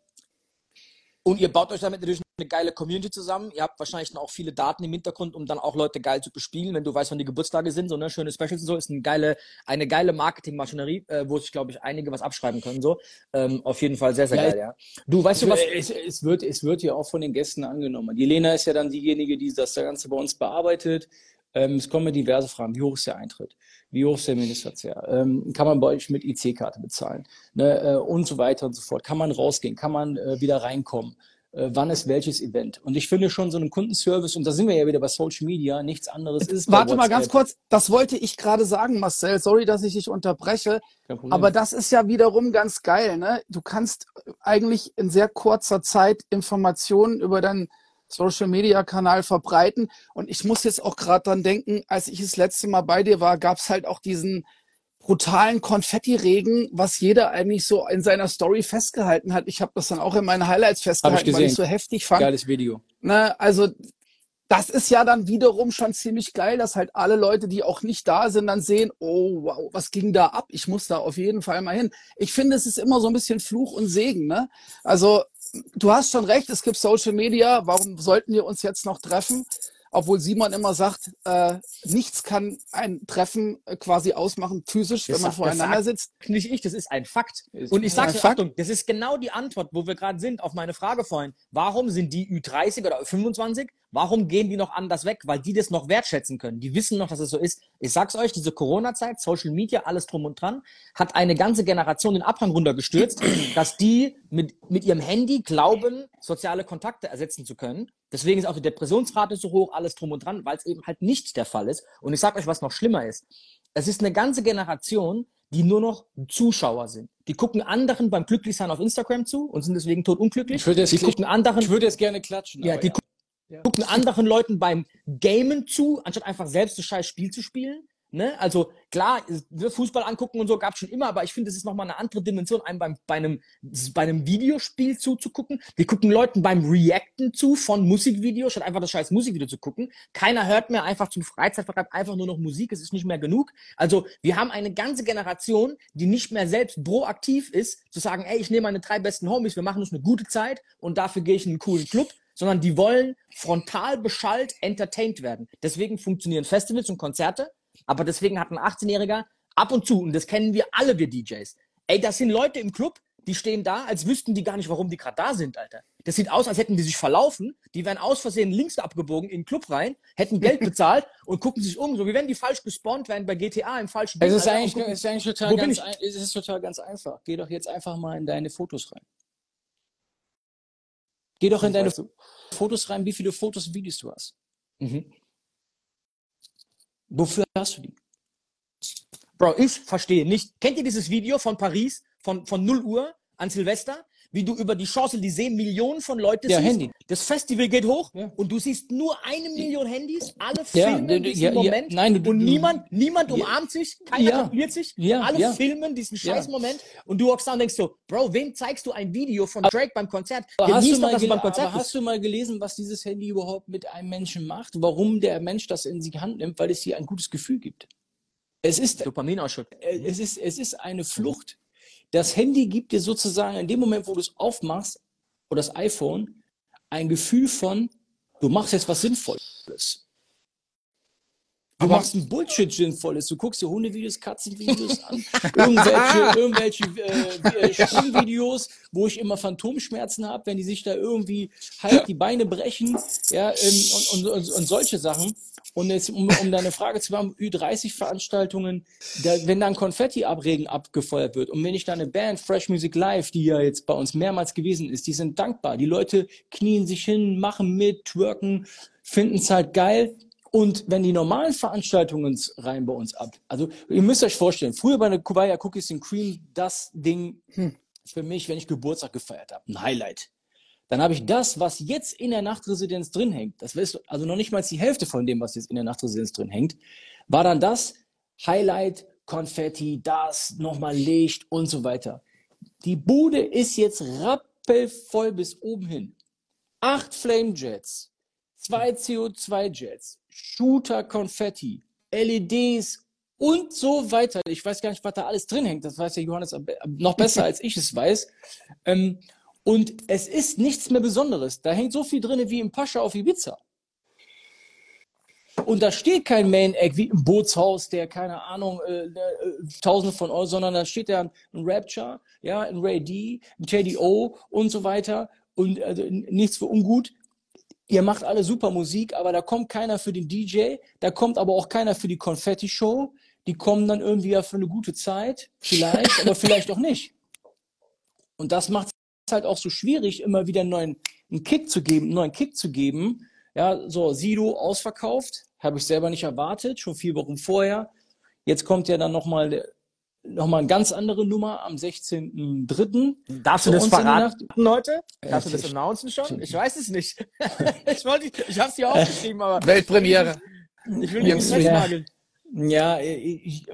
Und ihr baut euch damit natürlich eine geile Community zusammen. Ihr habt wahrscheinlich dann auch viele Daten im Hintergrund, um dann auch Leute geil zu bespielen, wenn du weißt, wann die Geburtstage sind. So ne, schöne Specials und so ist eine geile, eine geile Marketingmaschinerie, äh, wo sich glaube ich einige was abschreiben können. So ähm, auf jeden Fall sehr sehr ja, geil. Ja. Du weißt du was? Es, es, wird es wird ja auch von den Gästen angenommen. Die Lena ist ja dann diejenige, die das Ganze bei uns bearbeitet. Ähm, es kommen diverse Fragen. Wie hoch ist der Eintritt? Wie hoch ist der Mindestverzehr? Ähm, kann man bei euch mit IC-Karte bezahlen? Ne, äh, und so weiter und so fort. Kann man rausgehen? Kann man äh, wieder reinkommen? Äh, wann ist welches Event? Und ich finde schon so einen Kundenservice, und da sind wir ja wieder bei Social Media, nichts anderes ist. Warte mal ganz kurz, das wollte ich gerade sagen, Marcel. Sorry, dass ich dich unterbreche. Aber das ist ja wiederum ganz geil. Ne? Du kannst eigentlich in sehr kurzer Zeit Informationen über deinen Social Media Kanal verbreiten. Und ich muss jetzt auch gerade dran denken, als ich das letzte Mal bei dir war, gab es halt auch diesen brutalen Konfetti-Regen, was jeder eigentlich so in seiner Story festgehalten hat. Ich habe das dann auch in meinen Highlights festgehalten, ich weil ich so heftig fand. Geiles Video. Ne, also das ist ja dann wiederum schon ziemlich geil, dass halt alle Leute, die auch nicht da sind, dann sehen, oh wow, was ging da ab? Ich muss da auf jeden Fall mal hin. Ich finde, es ist immer so ein bisschen Fluch und Segen. Ne? Also du hast schon recht, es gibt Social Media. Warum sollten wir uns jetzt noch treffen? Obwohl Simon immer sagt, äh, nichts kann ein Treffen äh, quasi ausmachen, physisch, das wenn man sagt, voreinander sitzt. Nicht ich, das ist ein Fakt. Ist Und ich sage Achtung, das ist genau die Antwort, wo wir gerade sind, auf meine Frage vorhin. Warum sind die Ü30 oder Ü25 Warum gehen die noch anders weg? Weil die das noch wertschätzen können. Die wissen noch, dass es so ist. Ich sag's euch, diese Corona-Zeit, Social Media, alles drum und dran, hat eine ganze Generation den Abhang runtergestürzt, *clears throat* dass die mit, mit ihrem Handy glauben, soziale Kontakte ersetzen zu können. Deswegen ist auch die Depressionsrate so hoch, alles drum und dran, weil es eben halt nicht der Fall ist. Und ich sag euch, was noch schlimmer ist. Es ist eine ganze Generation, die nur noch Zuschauer sind. Die gucken anderen beim Glücklichsein auf Instagram zu und sind deswegen tot unglücklich. Ich würde jetzt, die gucken anderen, ich würde jetzt gerne klatschen. Ja, die ja ja. gucken anderen Leuten beim Gamen zu, anstatt einfach selbst das scheiß Spiel zu spielen. Ne? Also klar, Fußball angucken und so gab es schon immer, aber ich finde, es ist nochmal eine andere Dimension, einem beim, bei, einem, bei einem Videospiel zuzugucken. Wir gucken Leuten beim Reacten zu von Musikvideos, statt einfach das scheiß Musikvideo zu gucken. Keiner hört mehr einfach zum Freizeitvertreib einfach nur noch Musik, es ist nicht mehr genug. Also wir haben eine ganze Generation, die nicht mehr selbst proaktiv ist, zu sagen, ey, ich nehme meine drei besten Homies, wir machen uns eine gute Zeit und dafür gehe ich in einen coolen Club, sondern die wollen frontal beschallt entertained werden. Deswegen funktionieren Festivals und Konzerte, aber deswegen hat ein 18-Jähriger ab und zu, und das kennen wir alle, wir DJs, ey, das sind Leute im Club, die stehen da, als wüssten die gar nicht, warum die gerade da sind, Alter. Das sieht aus, als hätten die sich verlaufen. Die wären aus Versehen links abgebogen in den Club rein, hätten Geld *laughs* bezahlt und gucken sich um, so wie wenn die falsch gespawnt wären bei GTA im falschen Es ist, eigentlich, gucken, ist eigentlich total ganz, ein, es ist total ganz einfach. Geh doch jetzt einfach mal in deine Fotos rein. Geh doch in deine weißt du? Fotos rein, wie viele Fotos und Videos du hast. Mhm. Wofür hast du die? Bro, ich verstehe nicht. Kennt ihr dieses Video von Paris von, von 0 Uhr an Silvester? Wie du über die Champs-Élysées Millionen von Leuten ja, siehst. Handy. Das Festival geht hoch ja. und du siehst nur eine Million Handys, alle filmen ja, diesen Moment nein, du, und niemand, niemand umarmt sich, keiner kapiert sich, alle filmen diesen scheiß Moment und du hockst da und denkst so, Bro, wem zeigst du ein Video von Drake beim Konzert? Aber, hast du, mal doch, beim Konzert aber hast du mal gelesen, was dieses Handy überhaupt mit einem Menschen macht? Warum der Mensch das in die Hand nimmt? Weil es dir ein gutes Gefühl gibt. Es ist, Dopaminausschütt. Es ist, es ist eine Flucht. Das Handy gibt dir sozusagen in dem Moment, wo du es aufmachst, oder das iPhone, ein Gefühl von, du machst jetzt was Sinnvolles. Du aber machst ein Bullshit sinnvolles. Du guckst dir Hundevideos, Katzenvideos an, *laughs* irgendwelche, irgendwelche äh, äh Springvideos, wo ich immer Phantomschmerzen habe, wenn die sich da irgendwie halt die Beine brechen, ja, ähm, und, und, und, und solche Sachen. Und jetzt, um, um deine Frage zu beantworten, Ü30-Veranstaltungen, da, wenn dann Konfetti-Abregen abgefeuert wird und wenn ich da eine Band, Fresh Music Live, die ja jetzt bei uns mehrmals gewesen ist, die sind dankbar. Die Leute knien sich hin, machen mit, twerken, finden es halt geil. Und wenn die normalen Veranstaltungen rein bei uns ab, also ihr müsst euch vorstellen, früher bei der Kubaya Cookies and Cream das Ding, hm. für mich, wenn ich Geburtstag gefeiert habe, ein Highlight. Dann habe ich das, was jetzt in der Nachtresidenz drin hängt, das du, also noch nicht mal die Hälfte von dem, was jetzt in der Nachtresidenz drin hängt, war dann das Highlight, Konfetti, das, nochmal Licht und so weiter. Die Bude ist jetzt rappelvoll bis oben hin. Acht Flamejets, zwei CO2-Jets, Shooter Konfetti, LEDs und so weiter. Ich weiß gar nicht, was da alles drin hängt. Das weiß der Johannes noch besser, als ich es weiß. Ähm, und es ist nichts mehr Besonderes. Da hängt so viel drin wie im Pascha auf Ibiza. Und da steht kein Main Egg wie im Bootshaus, der keine Ahnung, äh, äh, Tausende von Euro, sondern da steht da ein Rapture, ja, ein Ray D, ein Teddy O und so weiter. Und also nichts für ungut. Ihr macht alle super Musik, aber da kommt keiner für den DJ, da kommt aber auch keiner für die Konfetti-Show. Die kommen dann irgendwie ja für eine gute Zeit, vielleicht, aber vielleicht auch nicht. Und das macht es halt auch so schwierig, immer wieder einen neuen einen Kick zu geben, einen neuen Kick zu geben. Ja, so Sido ausverkauft, habe ich selber nicht erwartet, schon vier Wochen vorher. Jetzt kommt ja dann nochmal noch mal eine ganz andere Nummer am 16.03. Darfst du das verraten heute? Darfst du das announcen schon? Ich weiß es nicht. *laughs* ich wollte, ich habe es hier aufgeschrieben, aber. Weltpremiere. Ich will nicht festnageln. Ja, ich,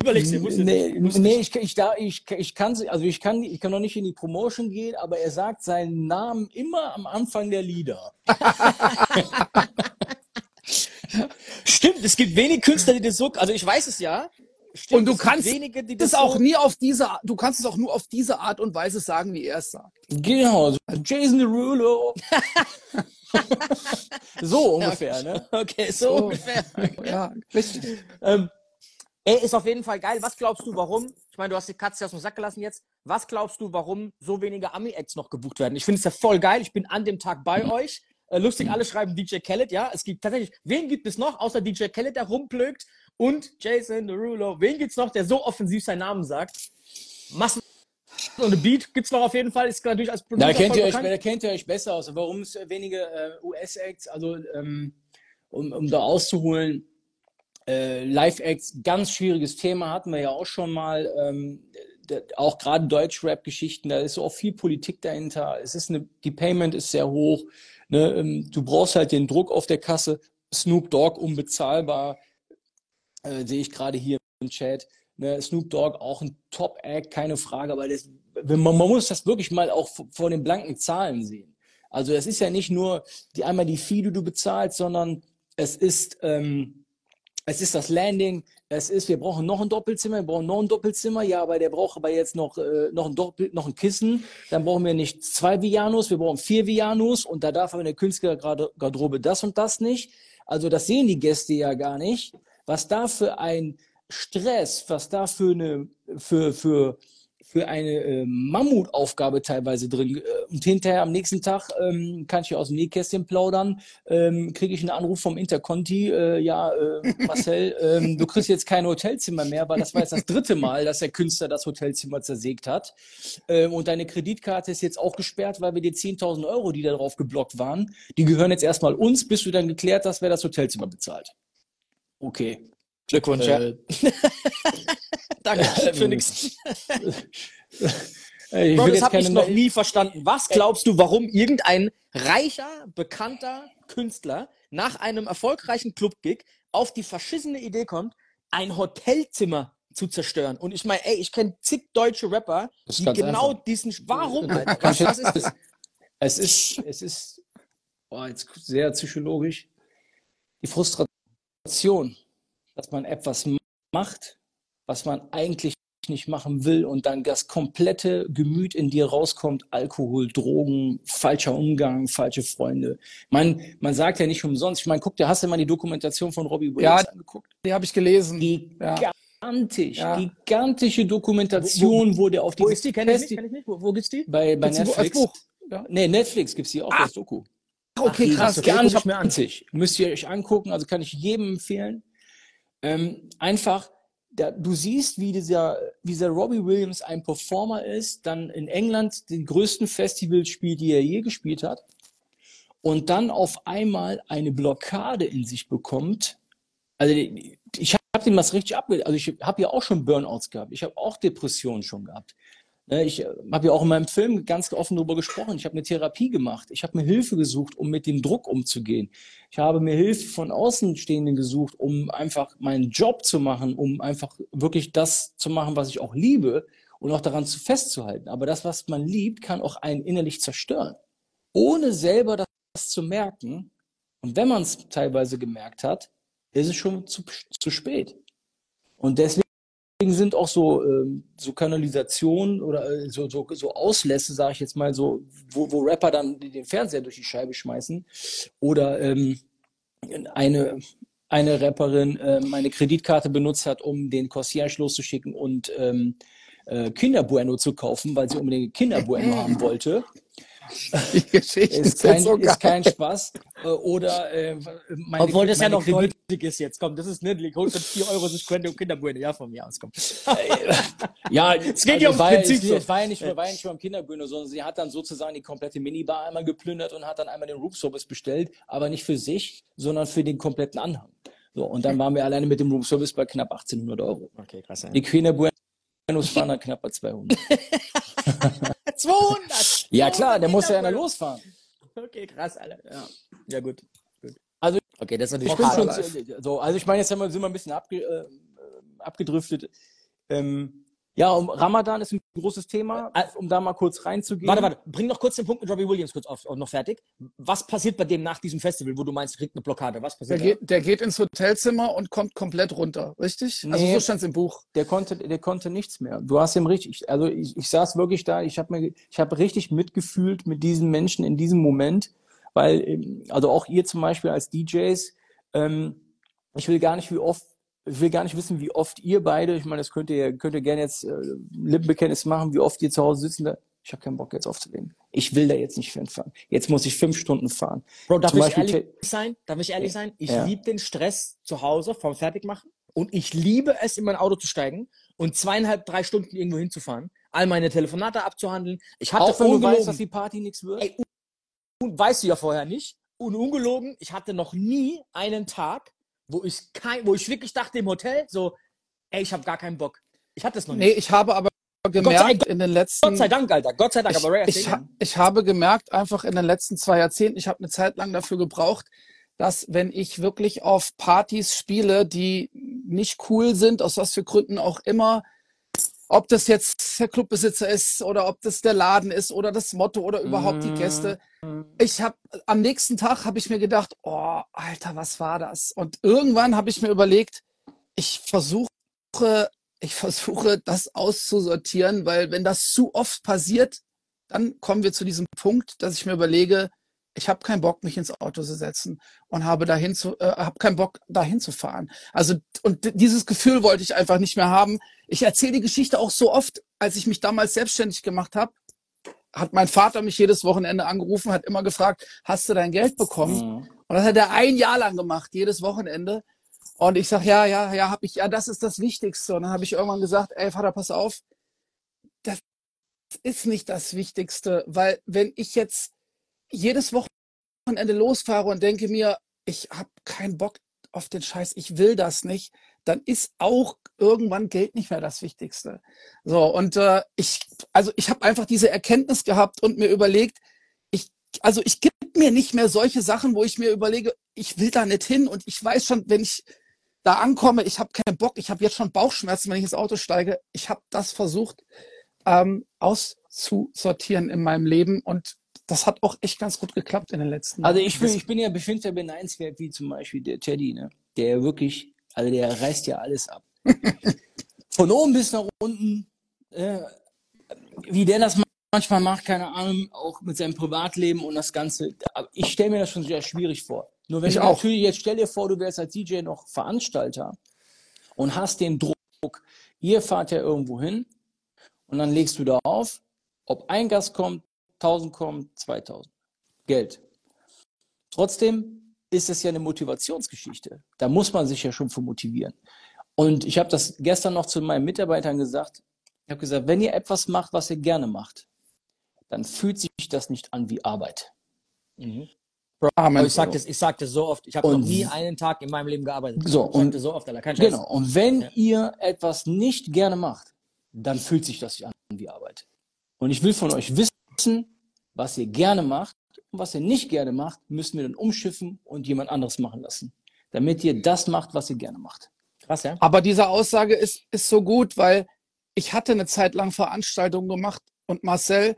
Überlegst du, nee, nee, ich, ich, da, ich, ich kann, also ich kann, ich kann noch nicht in die Promotion gehen, aber er sagt seinen Namen immer am Anfang der Lieder. *laughs* Stimmt, es gibt wenig Künstler, die das so, also ich weiß es ja. Stimmt, und du kannst wenige, das, das auch so nie auf diese, du kannst es auch nur auf diese Art und Weise sagen, wie er es sagt. Genau, Jason Derulo. *laughs* so ungefähr, ne? Okay, so, so ungefähr. *laughs* Ja, richtig. Ähm, ey, ist auf jeden Fall geil. Was glaubst du, warum? Ich meine, du hast die Katze aus dem Sack gelassen jetzt. Was glaubst du, warum so wenige Ami-Acts noch gebucht werden? Ich finde es ja voll geil. Ich bin an dem Tag bei euch. Äh, lustig, alle schreiben DJ Khaled, ja. Es gibt tatsächlich, wen gibt es noch, außer DJ Khaled, der rumplögt und Jason Derulo? Wen gibt es noch, der so offensiv seinen Namen sagt? Massen und eine Beat gibt es noch auf jeden Fall, ist natürlich als Producer Da kennt, ihr euch, da kennt ihr euch besser aus. Warum es wenige äh, US-Acts, also ähm, um, um da auszuholen, äh, Live-Acts, ganz schwieriges Thema, hatten wir ja auch schon mal. Ähm, auch gerade Deutsch-Rap-Geschichten, da ist auch viel Politik dahinter. Es ist eine, die Payment ist sehr hoch. Ne? Ähm, du brauchst halt den Druck auf der Kasse. Snoop Dogg unbezahlbar, äh, sehe ich gerade hier im Chat. Ne? Snoop Dogg auch ein Top-Act, keine Frage, aber das, man, man muss das wirklich mal auch vor den blanken Zahlen sehen. Also es ist ja nicht nur die, einmal die Fee, die du bezahlst, sondern es ist ähm, es ist das Landing, es ist, wir brauchen noch ein Doppelzimmer, wir brauchen noch ein Doppelzimmer, ja, aber der braucht aber jetzt noch, äh, noch, ein Doppel, noch ein Kissen, dann brauchen wir nicht zwei Vianos, wir brauchen vier Vianos und da darf aber in der Künstlergarderobe das und das nicht. Also das sehen die Gäste ja gar nicht. Was da für ein Stress, was da für eine, für, für, für eine äh, Mammutaufgabe teilweise drin. Äh, und hinterher am nächsten Tag ähm, kann ich aus dem Nähkästchen plaudern, ähm, kriege ich einen Anruf vom Interconti, äh, ja, äh, Marcel, ähm, du kriegst jetzt kein Hotelzimmer mehr, weil das war jetzt das dritte Mal, dass der Künstler das Hotelzimmer zersägt hat. Ähm, und deine Kreditkarte ist jetzt auch gesperrt, weil wir die 10.000 Euro, die da drauf geblockt waren, die gehören jetzt erstmal uns, bis du dann geklärt hast, wer das Hotelzimmer bezahlt. Okay. Glückwunsch, äh, ja. *laughs* Danke *laughs* für nichts. *laughs* Ich Bro, das habe ich noch nie verstanden. Was glaubst du, warum irgendein reicher, bekannter Künstler nach einem erfolgreichen Club-Gig auf die verschissene Idee kommt, ein Hotelzimmer zu zerstören? Und ich meine, ey, ich kenne zig deutsche Rapper, die genau einfach. diesen. Warum? Was, was ist das? Es ist, es ist oh, jetzt sehr psychologisch. Die Frustration, dass man etwas macht, was man eigentlich nicht machen will und dann das komplette Gemüt in dir rauskommt, Alkohol, Drogen, falscher Umgang, falsche Freunde. Man, man sagt ja nicht umsonst, ich meine, guck dir, hast du mal die Dokumentation von Robbie Williams ja, angeguckt? Die habe ich gelesen. Gigantisch, ja. gigantische Dokumentation, wo, wo, der auf die... Wo ist die? Kenn ich nicht, kenn ich nicht. Wo, wo gibt's die? Bei, bei Netflix. Buch. Ja. Nee, Netflix gibt's die auch ah. als Doku. Okay, Ach, krass. Ganz gigantisch. Müsst ihr euch angucken, also kann ich jedem empfehlen. Ähm, einfach, da, du siehst, wie dieser, wie dieser Robbie Williams ein Performer ist, dann in England den größten Festival spielt, die er je gespielt hat, und dann auf einmal eine Blockade in sich bekommt. Also ich habe dem das richtig abge... Also ich habe ja auch schon Burnouts gehabt. Ich habe auch Depressionen schon gehabt. Ne, ich habe ja auch in meinem Film ganz offen darüber gesprochen. Ich habe eine Therapie gemacht. Ich habe mir Hilfe gesucht, um mit dem Druck umzugehen. Ich habe mir Hilfe von Außenstehenden gesucht, um einfach meinen Job zu machen, um einfach wirklich das zu machen, was ich auch liebe und auch daran zu festzuhalten. Aber das, was man liebt, kann auch einen innerlich zerstören, ohne selber das zu merken. Und wenn man es teilweise gemerkt hat, ist es schon zu, zu spät. Und deswegen sind auch so, ähm, so Kanalisationen oder äh, so, so, so Auslässe, sage ich jetzt mal, so, wo, wo Rapper dann den Fernseher durch die Scheibe schmeißen oder ähm, eine, eine Rapperin äh, meine Kreditkarte benutzt hat, um den Concierge loszuschicken und ähm, äh, Kinderbueno zu kaufen, weil sie unbedingt Kinderbueno haben *laughs* wollte. *laughs* Die Geschichte ist, kein, so ist kein Spaß. Äh, oder äh, meine, Obwohl das ja noch nötig ist jetzt. Komm, das ist niedlich. Holt für 4 Euro Quente und Kinderbueno. Ja, von mir aus. Komm. *laughs* ja, es geht ja also Prinzip. Es, es war ja nicht, war ja nicht nur am Kinderbueno, sondern sie hat dann sozusagen die komplette Minibar einmal geplündert und hat dann einmal den Room Service bestellt, aber nicht für sich, sondern für den kompletten Anhang. So, und dann waren wir alleine mit dem Room Service bei knapp 1800 Euro. Okay, krass. Ja. Die Kinderbueno waren dann knapp bei 200. *laughs* 200! Ja klar, der muss ja einer losfahren. Okay, krass, Alter. Ja, ja gut. gut. Also, okay, das ist natürlich schon, so, also ich meine, jetzt sind wir, sind wir ein bisschen abge, äh, abgedriftet. Ähm, ja, um Ramadan ist ein großes Thema, äh, um da mal kurz reinzugehen. Warte, warte, bring noch kurz den Punkt mit Robbie Williams kurz auf, noch fertig. Was passiert bei dem nach diesem Festival, wo du meinst, kriegt eine Blockade? Was passiert? Der, geht, der geht ins Hotelzimmer und kommt komplett runter, richtig? Also nee, also so stand es im Buch. Der konnte, der konnte nichts mehr. Du hast ihm richtig, also ich, ich saß wirklich da, ich habe mir, ich habe richtig mitgefühlt mit diesen Menschen in diesem Moment, weil, ähm, also auch ihr zum Beispiel als DJs, ähm, ich will gar nicht, wie oft ich will gar nicht wissen, wie oft ihr beide, ich meine, das könnt ihr, könnt ihr gerne jetzt äh, Lippenbekenntnis machen, wie oft ihr zu Hause sitzen. Da, ich habe keinen Bock jetzt aufzulegen. Ich will da jetzt nicht fahren. Jetzt muss ich fünf Stunden fahren. Bro, darf Zum ich ehrlich sein? Darf ich ehrlich sein? Ich ja. liebe den Stress zu Hause vom Fertigmachen und ich liebe es, in mein Auto zu steigen und zweieinhalb, drei Stunden irgendwo hinzufahren, all meine Telefonate abzuhandeln. Ich hatte Auch wenn du weißt, dass die Party nichts wird. Ey, weißt du ja vorher nicht. Und ungelogen, ich hatte noch nie einen Tag, wo ich kein, wo ich wirklich dachte im Hotel, so, ey, ich habe gar keinen Bock. Ich hatte es noch nicht. Nee, ich habe aber gemerkt sei, in den letzten. Gott sei Dank, Alter. Gott sei Dank. Ich, aber Ray, ich, ich habe gemerkt, einfach in den letzten zwei Jahrzehnten, ich habe eine Zeit lang dafür gebraucht, dass wenn ich wirklich auf Partys spiele, die nicht cool sind, aus was für Gründen auch immer, ob das jetzt der Clubbesitzer ist oder ob das der Laden ist oder das Motto oder überhaupt die Gäste. Mhm. Ich habe am nächsten Tag habe ich mir gedacht, oh, Alter, was war das? Und irgendwann habe ich mir überlegt, ich versuche ich versuche das auszusortieren, weil wenn das zu oft passiert, dann kommen wir zu diesem Punkt, dass ich mir überlege, ich habe keinen Bock, mich ins Auto zu setzen und habe dahin zu, äh, habe keinen Bock, dahin zu fahren. Also und dieses Gefühl wollte ich einfach nicht mehr haben. Ich erzähle die Geschichte auch so oft, als ich mich damals selbstständig gemacht habe, hat mein Vater mich jedes Wochenende angerufen, hat immer gefragt, hast du dein Geld bekommen? Mhm. Und das hat er ein Jahr lang gemacht, jedes Wochenende. Und ich sag, ja, ja, ja, habe ich, ja, das ist das Wichtigste. Und dann habe ich irgendwann gesagt, ey Vater, pass auf, das ist nicht das Wichtigste, weil wenn ich jetzt jedes Wochenende losfahre und denke mir, ich habe keinen Bock auf den Scheiß, ich will das nicht, dann ist auch irgendwann Geld nicht mehr das Wichtigste. So, und äh, ich, also ich habe einfach diese Erkenntnis gehabt und mir überlegt, ich, also ich gebe mir nicht mehr solche Sachen, wo ich mir überlege, ich will da nicht hin und ich weiß schon, wenn ich da ankomme, ich habe keinen Bock, ich habe jetzt schon Bauchschmerzen, wenn ich ins Auto steige. Ich habe das versucht ähm, auszusortieren in meinem Leben und das hat auch echt ganz gut geklappt in den letzten Also ich bin, ich bin ja bestimmt ja beneidenswert, wie zum Beispiel der Teddy, ne? Der wirklich, also der reißt ja alles ab. *laughs* Von oben bis nach unten, äh, wie der das manchmal macht, keine Ahnung, auch mit seinem Privatleben und das Ganze. Ich stelle mir das schon sehr schwierig vor. Nur wenn ich du auch. natürlich, jetzt stell dir vor, du wärst als DJ noch Veranstalter und hast den Druck, ihr fahrt ja irgendwo hin und dann legst du da auf, ob ein Gast kommt, 1000 kommen, 2000. Geld. Trotzdem ist es ja eine Motivationsgeschichte. Da muss man sich ja schon für motivieren. Und ich habe das gestern noch zu meinen Mitarbeitern gesagt. Ich habe gesagt, wenn ihr etwas macht, was ihr gerne macht, dann fühlt sich das nicht an wie Arbeit. Mhm. Amen. Ich sage das, sag so oft. Ich habe noch nie einen Tag in meinem Leben gearbeitet. So, ich und, so oft, Alter. Kein Genau. Und wenn ja. ihr etwas nicht gerne macht, dann fühlt sich das an wie Arbeit. Und ich will von euch wissen, was ihr gerne macht und was ihr nicht gerne macht, müssen wir dann umschiffen und jemand anderes machen lassen, damit ihr das macht, was ihr gerne macht. Krass, ja? Aber diese Aussage ist, ist so gut, weil ich hatte eine Zeit lang Veranstaltungen gemacht und Marcel,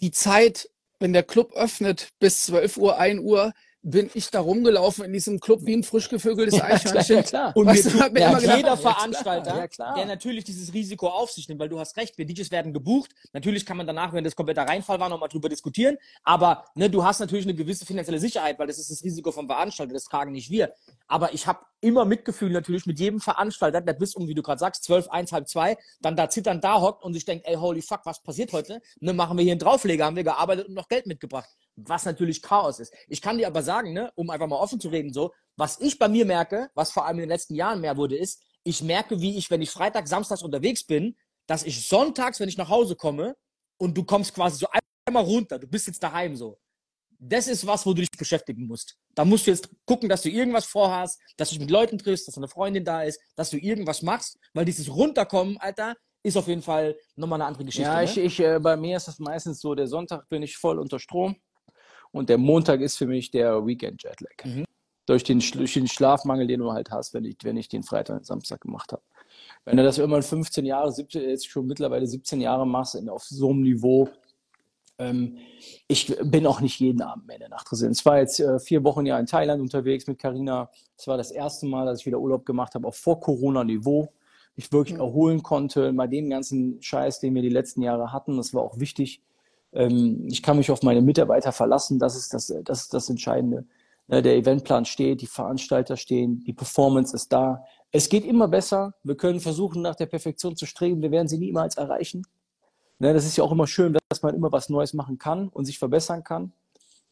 die Zeit, wenn der Club öffnet bis 12 Uhr, 1 Uhr, bin ich da rumgelaufen in diesem Club wie ein frisch gevögeltes *laughs* Eichhörnchen. Ja, klar. Und weißt du, hab mir Ja, immer gedacht, jeder Veranstalter, Ja, klar. der natürlich dieses Risiko auf sich nimmt, weil du hast recht, wir DJs werden gebucht. Natürlich kann man danach, wenn das kompletter Reinfall war, nochmal drüber diskutieren. Aber ne, du hast natürlich eine gewisse finanzielle Sicherheit, weil das ist das Risiko vom Veranstalter, das tragen nicht wir. Aber ich habe immer Mitgefühl natürlich mit jedem Veranstalter, der bis um, wie du gerade sagst, 12, 1, halb 2, dann da zitternd da hockt und sich denkt, ey, holy fuck, was passiert heute? Ne, machen wir hier einen Draufleger, haben wir gearbeitet und noch Geld mitgebracht. Was natürlich Chaos ist. Ich kann dir aber sagen, ne, um einfach mal offen zu reden, so, was ich bei mir merke, was vor allem in den letzten Jahren mehr wurde, ist, ich merke, wie ich, wenn ich Freitag, Samstags unterwegs bin, dass ich sonntags, wenn ich nach Hause komme und du kommst quasi so einmal runter, du bist jetzt daheim so. Das ist was, wo du dich beschäftigen musst. Da musst du jetzt gucken, dass du irgendwas vorhast, dass du dich mit Leuten triffst, dass eine Freundin da ist, dass du irgendwas machst, weil dieses Runterkommen, Alter, ist auf jeden Fall nochmal eine andere Geschichte. Ja, ne? ich, ich, äh, bei mir ist das meistens so, der Sonntag bin ich voll unter Strom und der Montag ist für mich der Weekend Jetlag. Mhm. Durch, den, durch den Schlafmangel, den du halt hast, wenn ich, wenn ich den Freitag und Samstag gemacht habe. Wenn du das irgendwann 15 Jahre, 17, jetzt schon mittlerweile 17 Jahre machst, in, auf so einem Niveau, ähm, ich bin auch nicht jeden Abend mehr in der Nacht drin. Es war jetzt äh, vier Wochen ja in Thailand unterwegs mit Carina. Es war das erste Mal, dass ich wieder Urlaub gemacht habe, auf vor Corona-Niveau. Mich wirklich erholen konnte, mal den ganzen Scheiß, den wir die letzten Jahre hatten. Das war auch wichtig. Ähm, ich kann mich auf meine Mitarbeiter verlassen. Das ist das, das, ist das Entscheidende. Ne, Der Eventplan steht, die Veranstalter stehen, die Performance ist da. Es geht immer besser. Wir können versuchen, nach der Perfektion zu streben. Wir werden sie niemals erreichen. Ne, das ist ja auch immer schön, dass man immer was Neues machen kann und sich verbessern kann.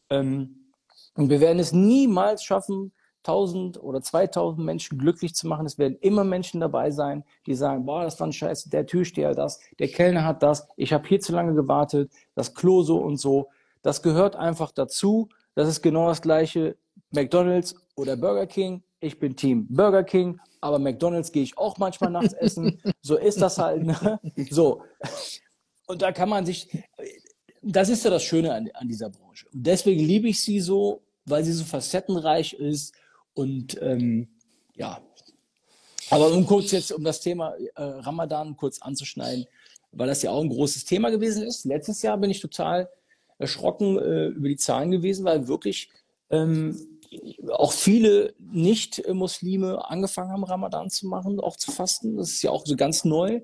Ähm, und wir werden es niemals schaffen, 1000 oder 2000 Menschen glücklich zu machen. Es werden immer Menschen dabei sein, die sagen, boah, das war ein Scheiß, der Türsteher das, der Kellner hat das, ich habe hier zu lange gewartet, das Klo so und so. Das gehört einfach dazu. Das ist genau das gleiche. McDonald's oder Burger King. Ich bin Team Burger King, aber McDonald's gehe ich auch manchmal nachts *laughs* essen. So ist das halt. Ne? So. Und da kann man sich, das ist ja das Schöne an, an dieser Branche. Und deswegen liebe ich sie so, weil sie so facettenreich ist und ähm, ja. Aber um kurz jetzt, um das Thema äh, Ramadan kurz anzuschneiden, weil das ja auch ein großes Thema gewesen ist. Letztes Jahr bin ich total erschrocken äh, über die Zahlen gewesen, weil wirklich ähm, auch viele Nicht-Muslime angefangen haben, Ramadan zu machen, auch zu fasten. Das ist ja auch so ganz neu.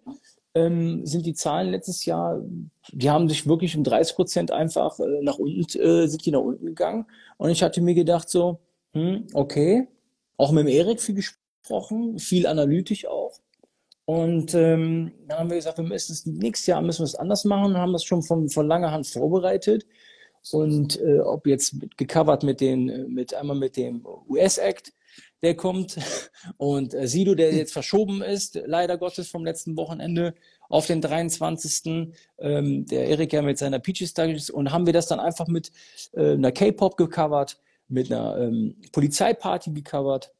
Ähm, sind die Zahlen letztes Jahr, die haben sich wirklich um 30 Prozent einfach äh, nach unten, äh, sind die nach unten gegangen. Und ich hatte mir gedacht so, hm, okay, auch mit dem Erik viel gesprochen, viel analytisch auch. Und ähm, dann haben wir gesagt, wir müssen es nächstes Jahr müssen wir es anders machen, haben das schon von, von langer Hand vorbereitet. Und äh, ob jetzt mit, gecovert mit den, äh, mit einmal mit dem US-Act, der kommt, *laughs* und äh, Sido, der jetzt verschoben ist, leider Gottes vom letzten Wochenende auf den 23. Ähm, der Erik ja mit seiner Peaches Studies und haben wir das dann einfach mit äh, einer K-Pop gecovert, mit einer ähm, Polizeiparty gecovert,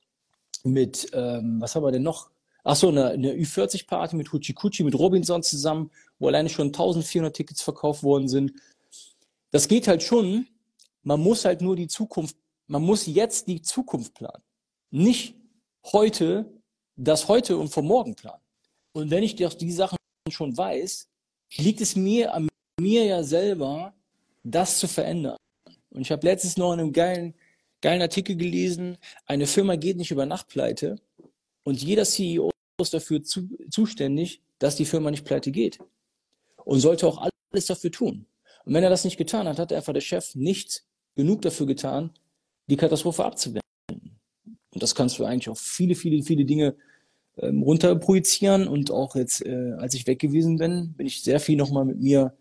mit, ähm, was haben wir denn noch? Ach so, eine, eine Ü40-Party mit Huchi Kuchi, mit Robinson zusammen, wo alleine schon 1400 Tickets verkauft worden sind. Das geht halt schon. Man muss halt nur die Zukunft, man muss jetzt die Zukunft planen. Nicht heute, das heute und vor morgen planen. Und wenn ich die Sachen schon weiß, liegt es mir an mir ja selber, das zu verändern. Und ich habe letztens noch in einem geilen, geilen Artikel gelesen, eine Firma geht nicht über Nacht pleite und jeder CEO ist dafür zu, zuständig, dass die Firma nicht pleite geht. Und sollte auch alles dafür tun. Und wenn er das nicht getan hat, hat einfach der Chef nicht genug dafür getan, die Katastrophe abzuwenden. Und das kannst du eigentlich auf viele, viele, viele Dinge ähm, runterprojizieren. Und auch jetzt, äh, als ich weg gewesen bin, bin ich sehr viel nochmal mit mir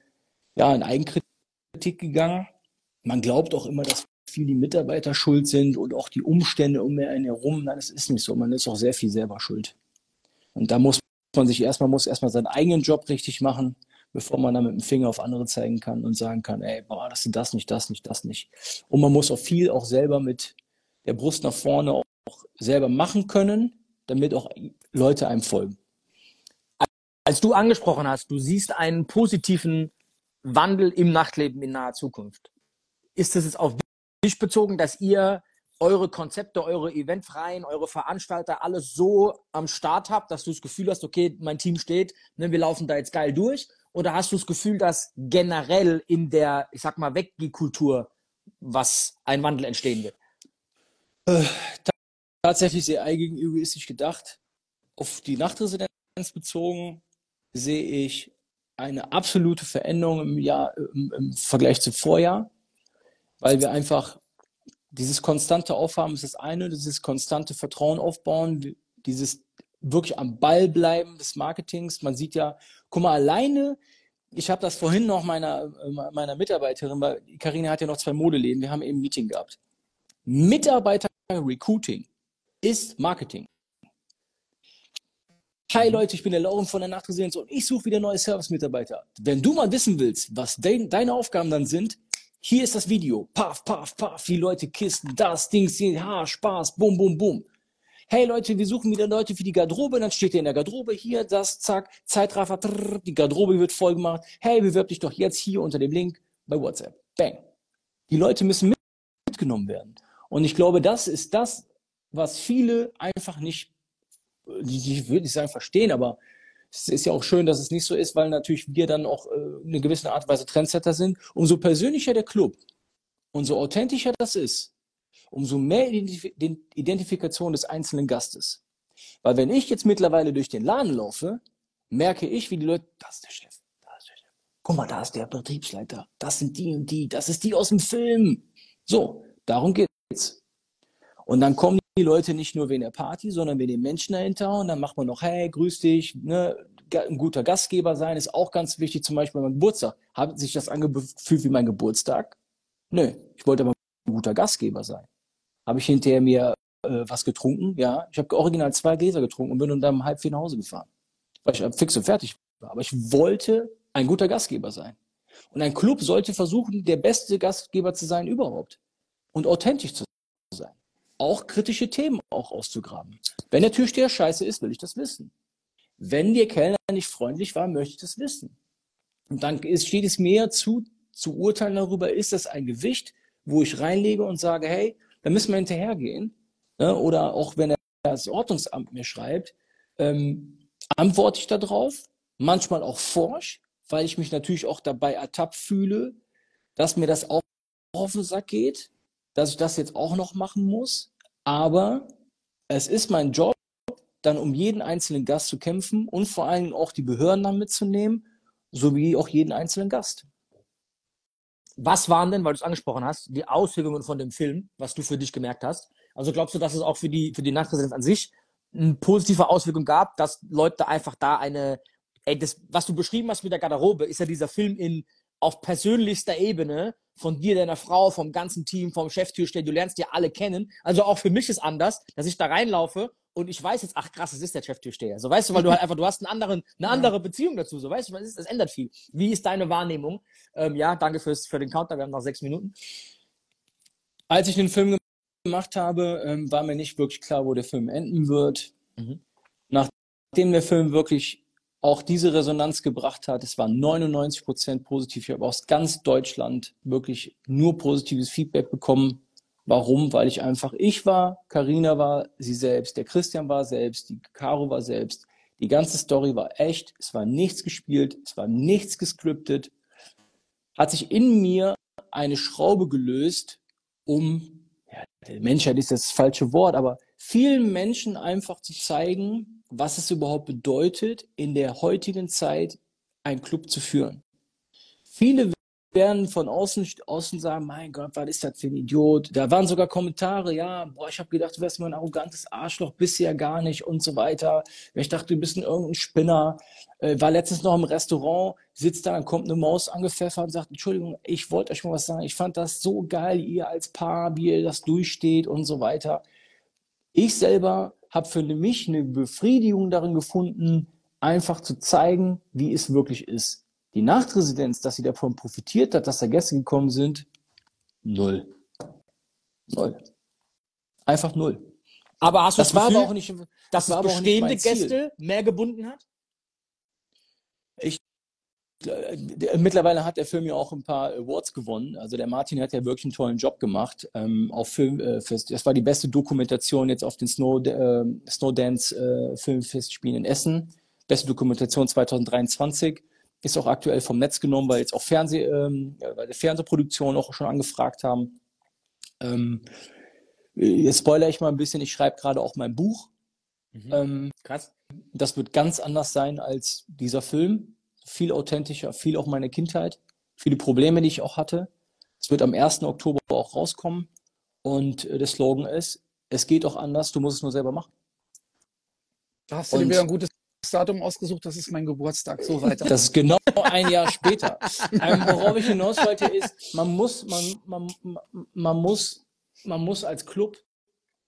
ja, in Eigenkritik gegangen. Man glaubt auch immer, dass viel die Mitarbeiter schuld sind und auch die Umstände um einen herum. Nein, das ist nicht so. Man ist auch sehr viel selber schuld. Und da muss man sich erstmal, muss erstmal seinen eigenen Job richtig machen, bevor man dann mit dem Finger auf andere zeigen kann und sagen kann, ey, boah, das ist das nicht, das nicht, das nicht. Und man muss auch viel auch selber mit der Brust nach vorne auch selber machen können, damit auch Leute einem folgen. als du angesprochen hast, du siehst einen positiven Wandel im Nachtleben in naher Zukunft? Ist es jetzt auf dich bezogen, dass ihr eure Konzepte, eure Eventreihen, eure Veranstalter alles so am Start habt, dass du das Gefühl hast, okay, mein Team steht, ne, wir laufen da jetzt geil durch? Oder hast du das Gefühl, dass generell in der, ich sag mal, Weggie-Kultur was ein Wandel entstehen wird? Äh, tatsächlich sehr eigenegoistisch gedacht. Auf die Nachtresidenz bezogen sehe ich eine absolute Veränderung im Jahr, im, im Vergleich zum Vorjahr, weil wir einfach dieses konstante Aufhaben ist das eine, dieses konstante Vertrauen aufbauen, dieses wirklich am Ball bleiben des Marketings. Man sieht ja, guck mal, alleine, ich habe das vorhin noch meiner, meiner Mitarbeiterin, weil Karina hat ja noch zwei Modeläden, wir haben eben ein Meeting gehabt. Mitarbeiter-Recruiting ist Marketing. Hi mhm. Leute, ich bin der Lauren von der Nachtresidenz und ich suche wieder neue Service-Mitarbeiter. Wenn du mal wissen willst, was de deine Aufgaben dann sind, hier ist das Video. Paff, paff, paff. Die Leute kisten das, Ding, ha, Spaß, bum, bum, bum. Hey Leute, wir suchen wieder Leute für die Garderobe. Dann steht ihr in der Garderobe hier, das, zack, Zeitraffer, trrr, die Garderobe wird voll gemacht. Hey, bewirb dich doch jetzt hier unter dem Link bei WhatsApp. Bang. Die Leute müssen mitgenommen werden. Und ich glaube, das ist das, was viele einfach nicht, ich würde nicht sagen verstehen, aber es ist ja auch schön, dass es nicht so ist, weil natürlich wir dann auch äh, eine gewisse Art und Weise Trendsetter sind. Umso persönlicher der Club, umso authentischer das ist, umso mehr Identif Identifikation des einzelnen Gastes. Weil wenn ich jetzt mittlerweile durch den Laden laufe, merke ich, wie die Leute, das ist der Chef, da ist der Chef. Guck mal, da ist der Betriebsleiter, das sind die und die, das ist die aus dem Film. So, darum geht's. Und dann kommen die Leute nicht nur wegen der Party, sondern wegen den Menschen dahinter. Und dann macht man noch, hey, grüß dich, ne? ein guter Gastgeber sein ist auch ganz wichtig. Zum Beispiel beim Geburtstag. Hat sich das angefühlt wie mein Geburtstag? Nö, ich wollte aber ein guter Gastgeber sein. Habe ich hinterher mir äh, was getrunken? Ja, ich habe original zwei Gläser getrunken und bin dann um halb vier nach Hause gefahren. Weil ich fix und fertig war. Aber ich wollte ein guter Gastgeber sein. Und ein Club sollte versuchen, der beste Gastgeber zu sein überhaupt. Und authentisch zu sein auch kritische Themen auch auszugraben. Wenn der Türsteher scheiße ist, will ich das wissen. Wenn der Kellner nicht freundlich war, möchte ich das wissen. Und dann ist, steht es mir zu, zu urteilen darüber, ist das ein Gewicht, wo ich reinlege und sage, hey, da müssen wir hinterhergehen. Ne? Oder auch wenn er das Ordnungsamt mir schreibt, ähm, antworte ich darauf, manchmal auch forsch, weil ich mich natürlich auch dabei ertappt fühle, dass mir das auch auf den Sack geht dass ich das jetzt auch noch machen muss. Aber es ist mein Job, dann um jeden einzelnen Gast zu kämpfen und vor allem auch die Behörden dann mitzunehmen, sowie auch jeden einzelnen Gast. Was waren denn, weil du es angesprochen hast, die Auswirkungen von dem Film, was du für dich gemerkt hast? Also glaubst du, dass es auch für die, für die Nachtresidenz an sich eine positive Auswirkung gab, dass Leute einfach da eine, ey, das, was du beschrieben hast mit der Garderobe, ist ja dieser Film in, auf persönlichster Ebene von dir, deiner Frau, vom ganzen Team, vom Cheftürsteher, du lernst die alle kennen. Also auch für mich ist anders, dass ich da reinlaufe und ich weiß jetzt, ach krass, es ist der Cheftürsteher. So weißt du, weil du halt einfach, du hast einen anderen, eine andere Beziehung dazu. So weißt du, das, das ändert viel. Wie ist deine Wahrnehmung? Ähm, ja, danke fürs, für den Counter, wir haben noch sechs Minuten. Als ich den Film gemacht habe, ähm, war mir nicht wirklich klar, wo der Film enden wird. Mhm. Nachdem der Film wirklich auch diese Resonanz gebracht hat. Es war 99 Prozent positiv. Ich habe aus ganz Deutschland wirklich nur positives Feedback bekommen. Warum? Weil ich einfach ich war, Karina war sie selbst, der Christian war selbst, die Caro war selbst. Die ganze Story war echt. Es war nichts gespielt, es war nichts gescriptet. Hat sich in mir eine Schraube gelöst, um, ja, Menschheit ist das falsche Wort, aber vielen Menschen einfach zu zeigen, was es überhaupt bedeutet, in der heutigen Zeit einen Club zu führen. Viele werden von außen, außen sagen, mein Gott, was ist das für ein Idiot? Da waren sogar Kommentare, ja, boah, ich habe gedacht, du wärst mal ein arrogantes Arschloch, bist ja gar nicht und so weiter. Ich dachte, du bist ein irgendein Spinner. Äh, war letztens noch im Restaurant, sitzt da, dann kommt eine Maus angepfeffert und sagt, Entschuldigung, ich wollte euch mal was sagen. Ich fand das so geil, ihr als Paar, wie ihr das durchsteht und so weiter. Ich selber habe für mich eine Befriedigung darin gefunden, einfach zu zeigen, wie es wirklich ist. Die Nachtresidenz, dass sie davon profitiert hat, dass da Gäste gekommen sind, null. Null. Einfach null. Aber hast du das, das war Gefühl, aber auch nicht, dass das es bestehende Gäste mehr gebunden hat? Ich mittlerweile hat der Film ja auch ein paar Awards gewonnen. Also der Martin hat ja wirklich einen tollen Job gemacht. Ähm, auf Film, äh, das war die beste Dokumentation jetzt auf den Snow, äh, Snowdance äh, Filmfestspielen in Essen. Beste Dokumentation 2023 ist auch aktuell vom Netz genommen, weil jetzt auch Fernseh, ähm, weil Fernsehproduktionen auch schon angefragt haben. Ähm, jetzt spoilere ich mal ein bisschen. Ich schreibe gerade auch mein Buch. Mhm. Ähm, Krass. Das wird ganz anders sein als dieser Film viel authentischer, viel auch meine Kindheit, viele Probleme, die ich auch hatte. Es wird am 1. Oktober auch rauskommen und äh, der Slogan ist, es geht auch anders, du musst es nur selber machen. Da hast du und, dir wieder ein gutes Datum ausgesucht, das ist mein Geburtstag, so weiter. Das ist genau ein Jahr später. ähm, worauf ich hinaus wollte, ist, man muss, man, man, man, muss, man muss als Club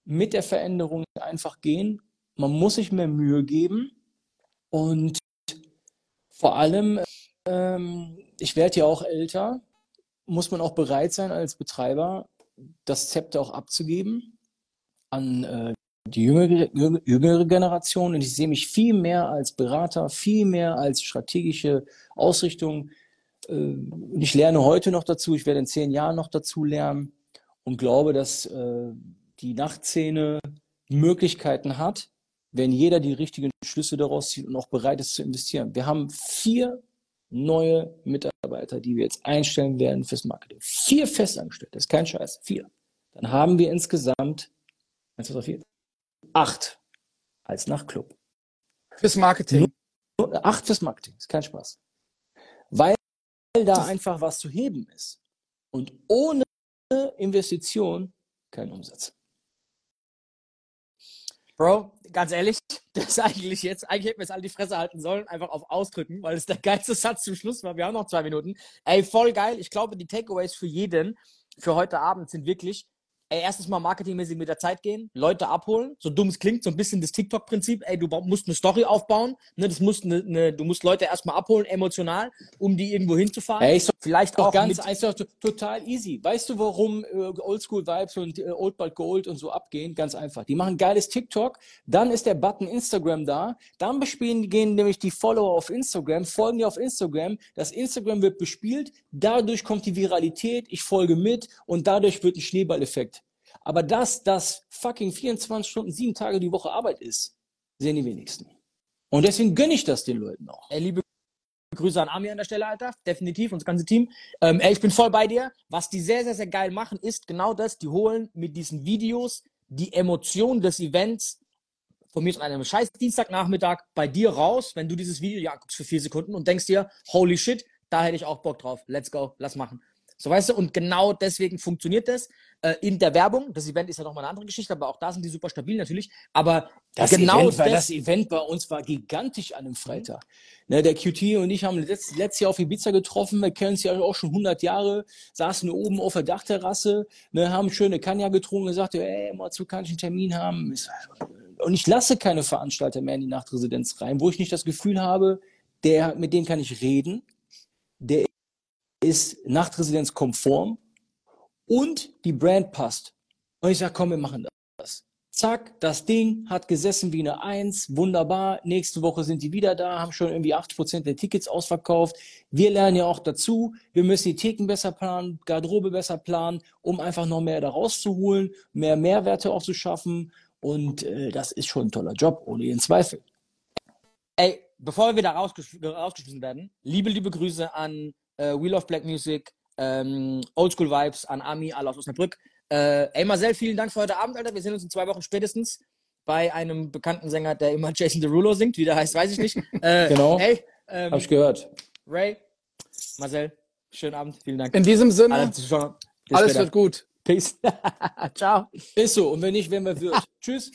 mit der Veränderung einfach gehen. Man muss sich mehr Mühe geben und vor allem, ähm, ich werde ja auch älter, muss man auch bereit sein, als Betreiber das Zepter auch abzugeben an äh, die jüngere, jüngere Generation. Und ich sehe mich viel mehr als Berater, viel mehr als strategische Ausrichtung. Äh, und ich lerne heute noch dazu, ich werde in zehn Jahren noch dazu lernen und glaube, dass äh, die Nachtszene Möglichkeiten hat, wenn jeder die richtigen Schlüsse daraus zieht und auch bereit ist zu investieren. Wir haben vier neue Mitarbeiter, die wir jetzt einstellen werden fürs Marketing. Vier Festangestellte, das ist kein Scheiß, vier. Dann haben wir insgesamt, eins, zwei, vier, acht als Nachtclub. Fürs Marketing. Nur, acht fürs Marketing, ist kein Spaß. Weil da einfach was zu heben ist. Und ohne Investition kein Umsatz. Bro, ganz ehrlich, *laughs* das ist eigentlich jetzt, eigentlich hätten wir jetzt alle die Fresse halten sollen, einfach auf Ausdrücken, weil es der geilste Satz zum Schluss war. Wir haben noch zwei Minuten. Ey, voll geil. Ich glaube, die Takeaways für jeden für heute Abend sind wirklich, ey, erstens mal marketingmäßig mit der Zeit gehen, Leute abholen, so dumm es klingt, so ein bisschen das TikTok-Prinzip, ey, du musst eine Story aufbauen, ne, das musst eine, eine, du musst Leute erstmal abholen, emotional, um die irgendwo hinzufahren. Ey, Vielleicht auch ganz einfach total easy. Weißt du, warum äh, Oldschool Vibes und äh, Old But Gold und so abgehen? Ganz einfach. Die machen geiles TikTok, dann ist der Button Instagram da, dann bespielen gehen nämlich die Follower auf Instagram, folgen die auf Instagram, das Instagram wird bespielt, dadurch kommt die Viralität, ich folge mit und dadurch wird ein Schneeballeffekt. Aber dass das fucking 24 Stunden, sieben Tage die Woche Arbeit ist, sehen die wenigsten. Und deswegen gönne ich das den Leuten auch. Ey, liebe Grüße an Ami an der Stelle, Alter. Definitiv, das ganze Team. Ähm, ey, ich bin voll bei dir. Was die sehr, sehr, sehr geil machen, ist genau das. Die holen mit diesen Videos die Emotion des Events von mir an einem scheiß Dienstagnachmittag bei dir raus, wenn du dieses Video ja guckst für vier Sekunden und denkst dir, holy shit, da hätte ich auch Bock drauf. Let's go, lass machen. So weißt du, und genau deswegen funktioniert das äh, in der Werbung. Das Event ist ja nochmal eine andere Geschichte, aber auch da sind die super stabil natürlich. Aber das genau Event, das, das Event bei uns war gigantisch an einem Freitag. Ne, der QT und ich haben letzt, letztes Jahr auf Ibiza getroffen. Wir kennen uns ja auch schon 100 Jahre. Saßen oben auf der Dachterrasse, ne, haben schöne Kanja getrunken, gesagt, ey, mal zu kann ich einen Termin haben. Und ich lasse keine Veranstalter mehr in die Nachtresidenz rein, wo ich nicht das Gefühl habe, der, mit dem kann ich reden. Der ist Nachtresidenz konform und die Brand passt. Und ich sage, komm, wir machen das. Zack, das Ding hat gesessen wie eine Eins, wunderbar. Nächste Woche sind die wieder da, haben schon irgendwie 80 Prozent der Tickets ausverkauft. Wir lernen ja auch dazu. Wir müssen die Theken besser planen, Garderobe besser planen, um einfach noch mehr da rauszuholen, mehr Mehrwerte auch zu schaffen. Und äh, das ist schon ein toller Job, ohne jeden Zweifel. Ey, bevor wir wieder rausgesch rausgeschmissen werden, liebe, liebe Grüße an äh, Wheel of Black Music, ähm, Oldschool Vibes, an Ami, alle aus Osnabrück. Äh, ey Marcel, vielen Dank für heute Abend, Alter. Wir sehen uns in zwei Wochen spätestens bei einem bekannten Sänger, der immer *laughs* Jason Derulo singt. Wie der heißt, weiß ich nicht. Äh, *laughs* genau. Ey, ähm, Hab ich gehört. Ray, Marcel, schönen Abend, vielen Dank. In diesem Sinne, alles, alles wird gut. Peace. *laughs* Ciao. Ist so. Und wenn nicht, werden wir wird. Tschüss.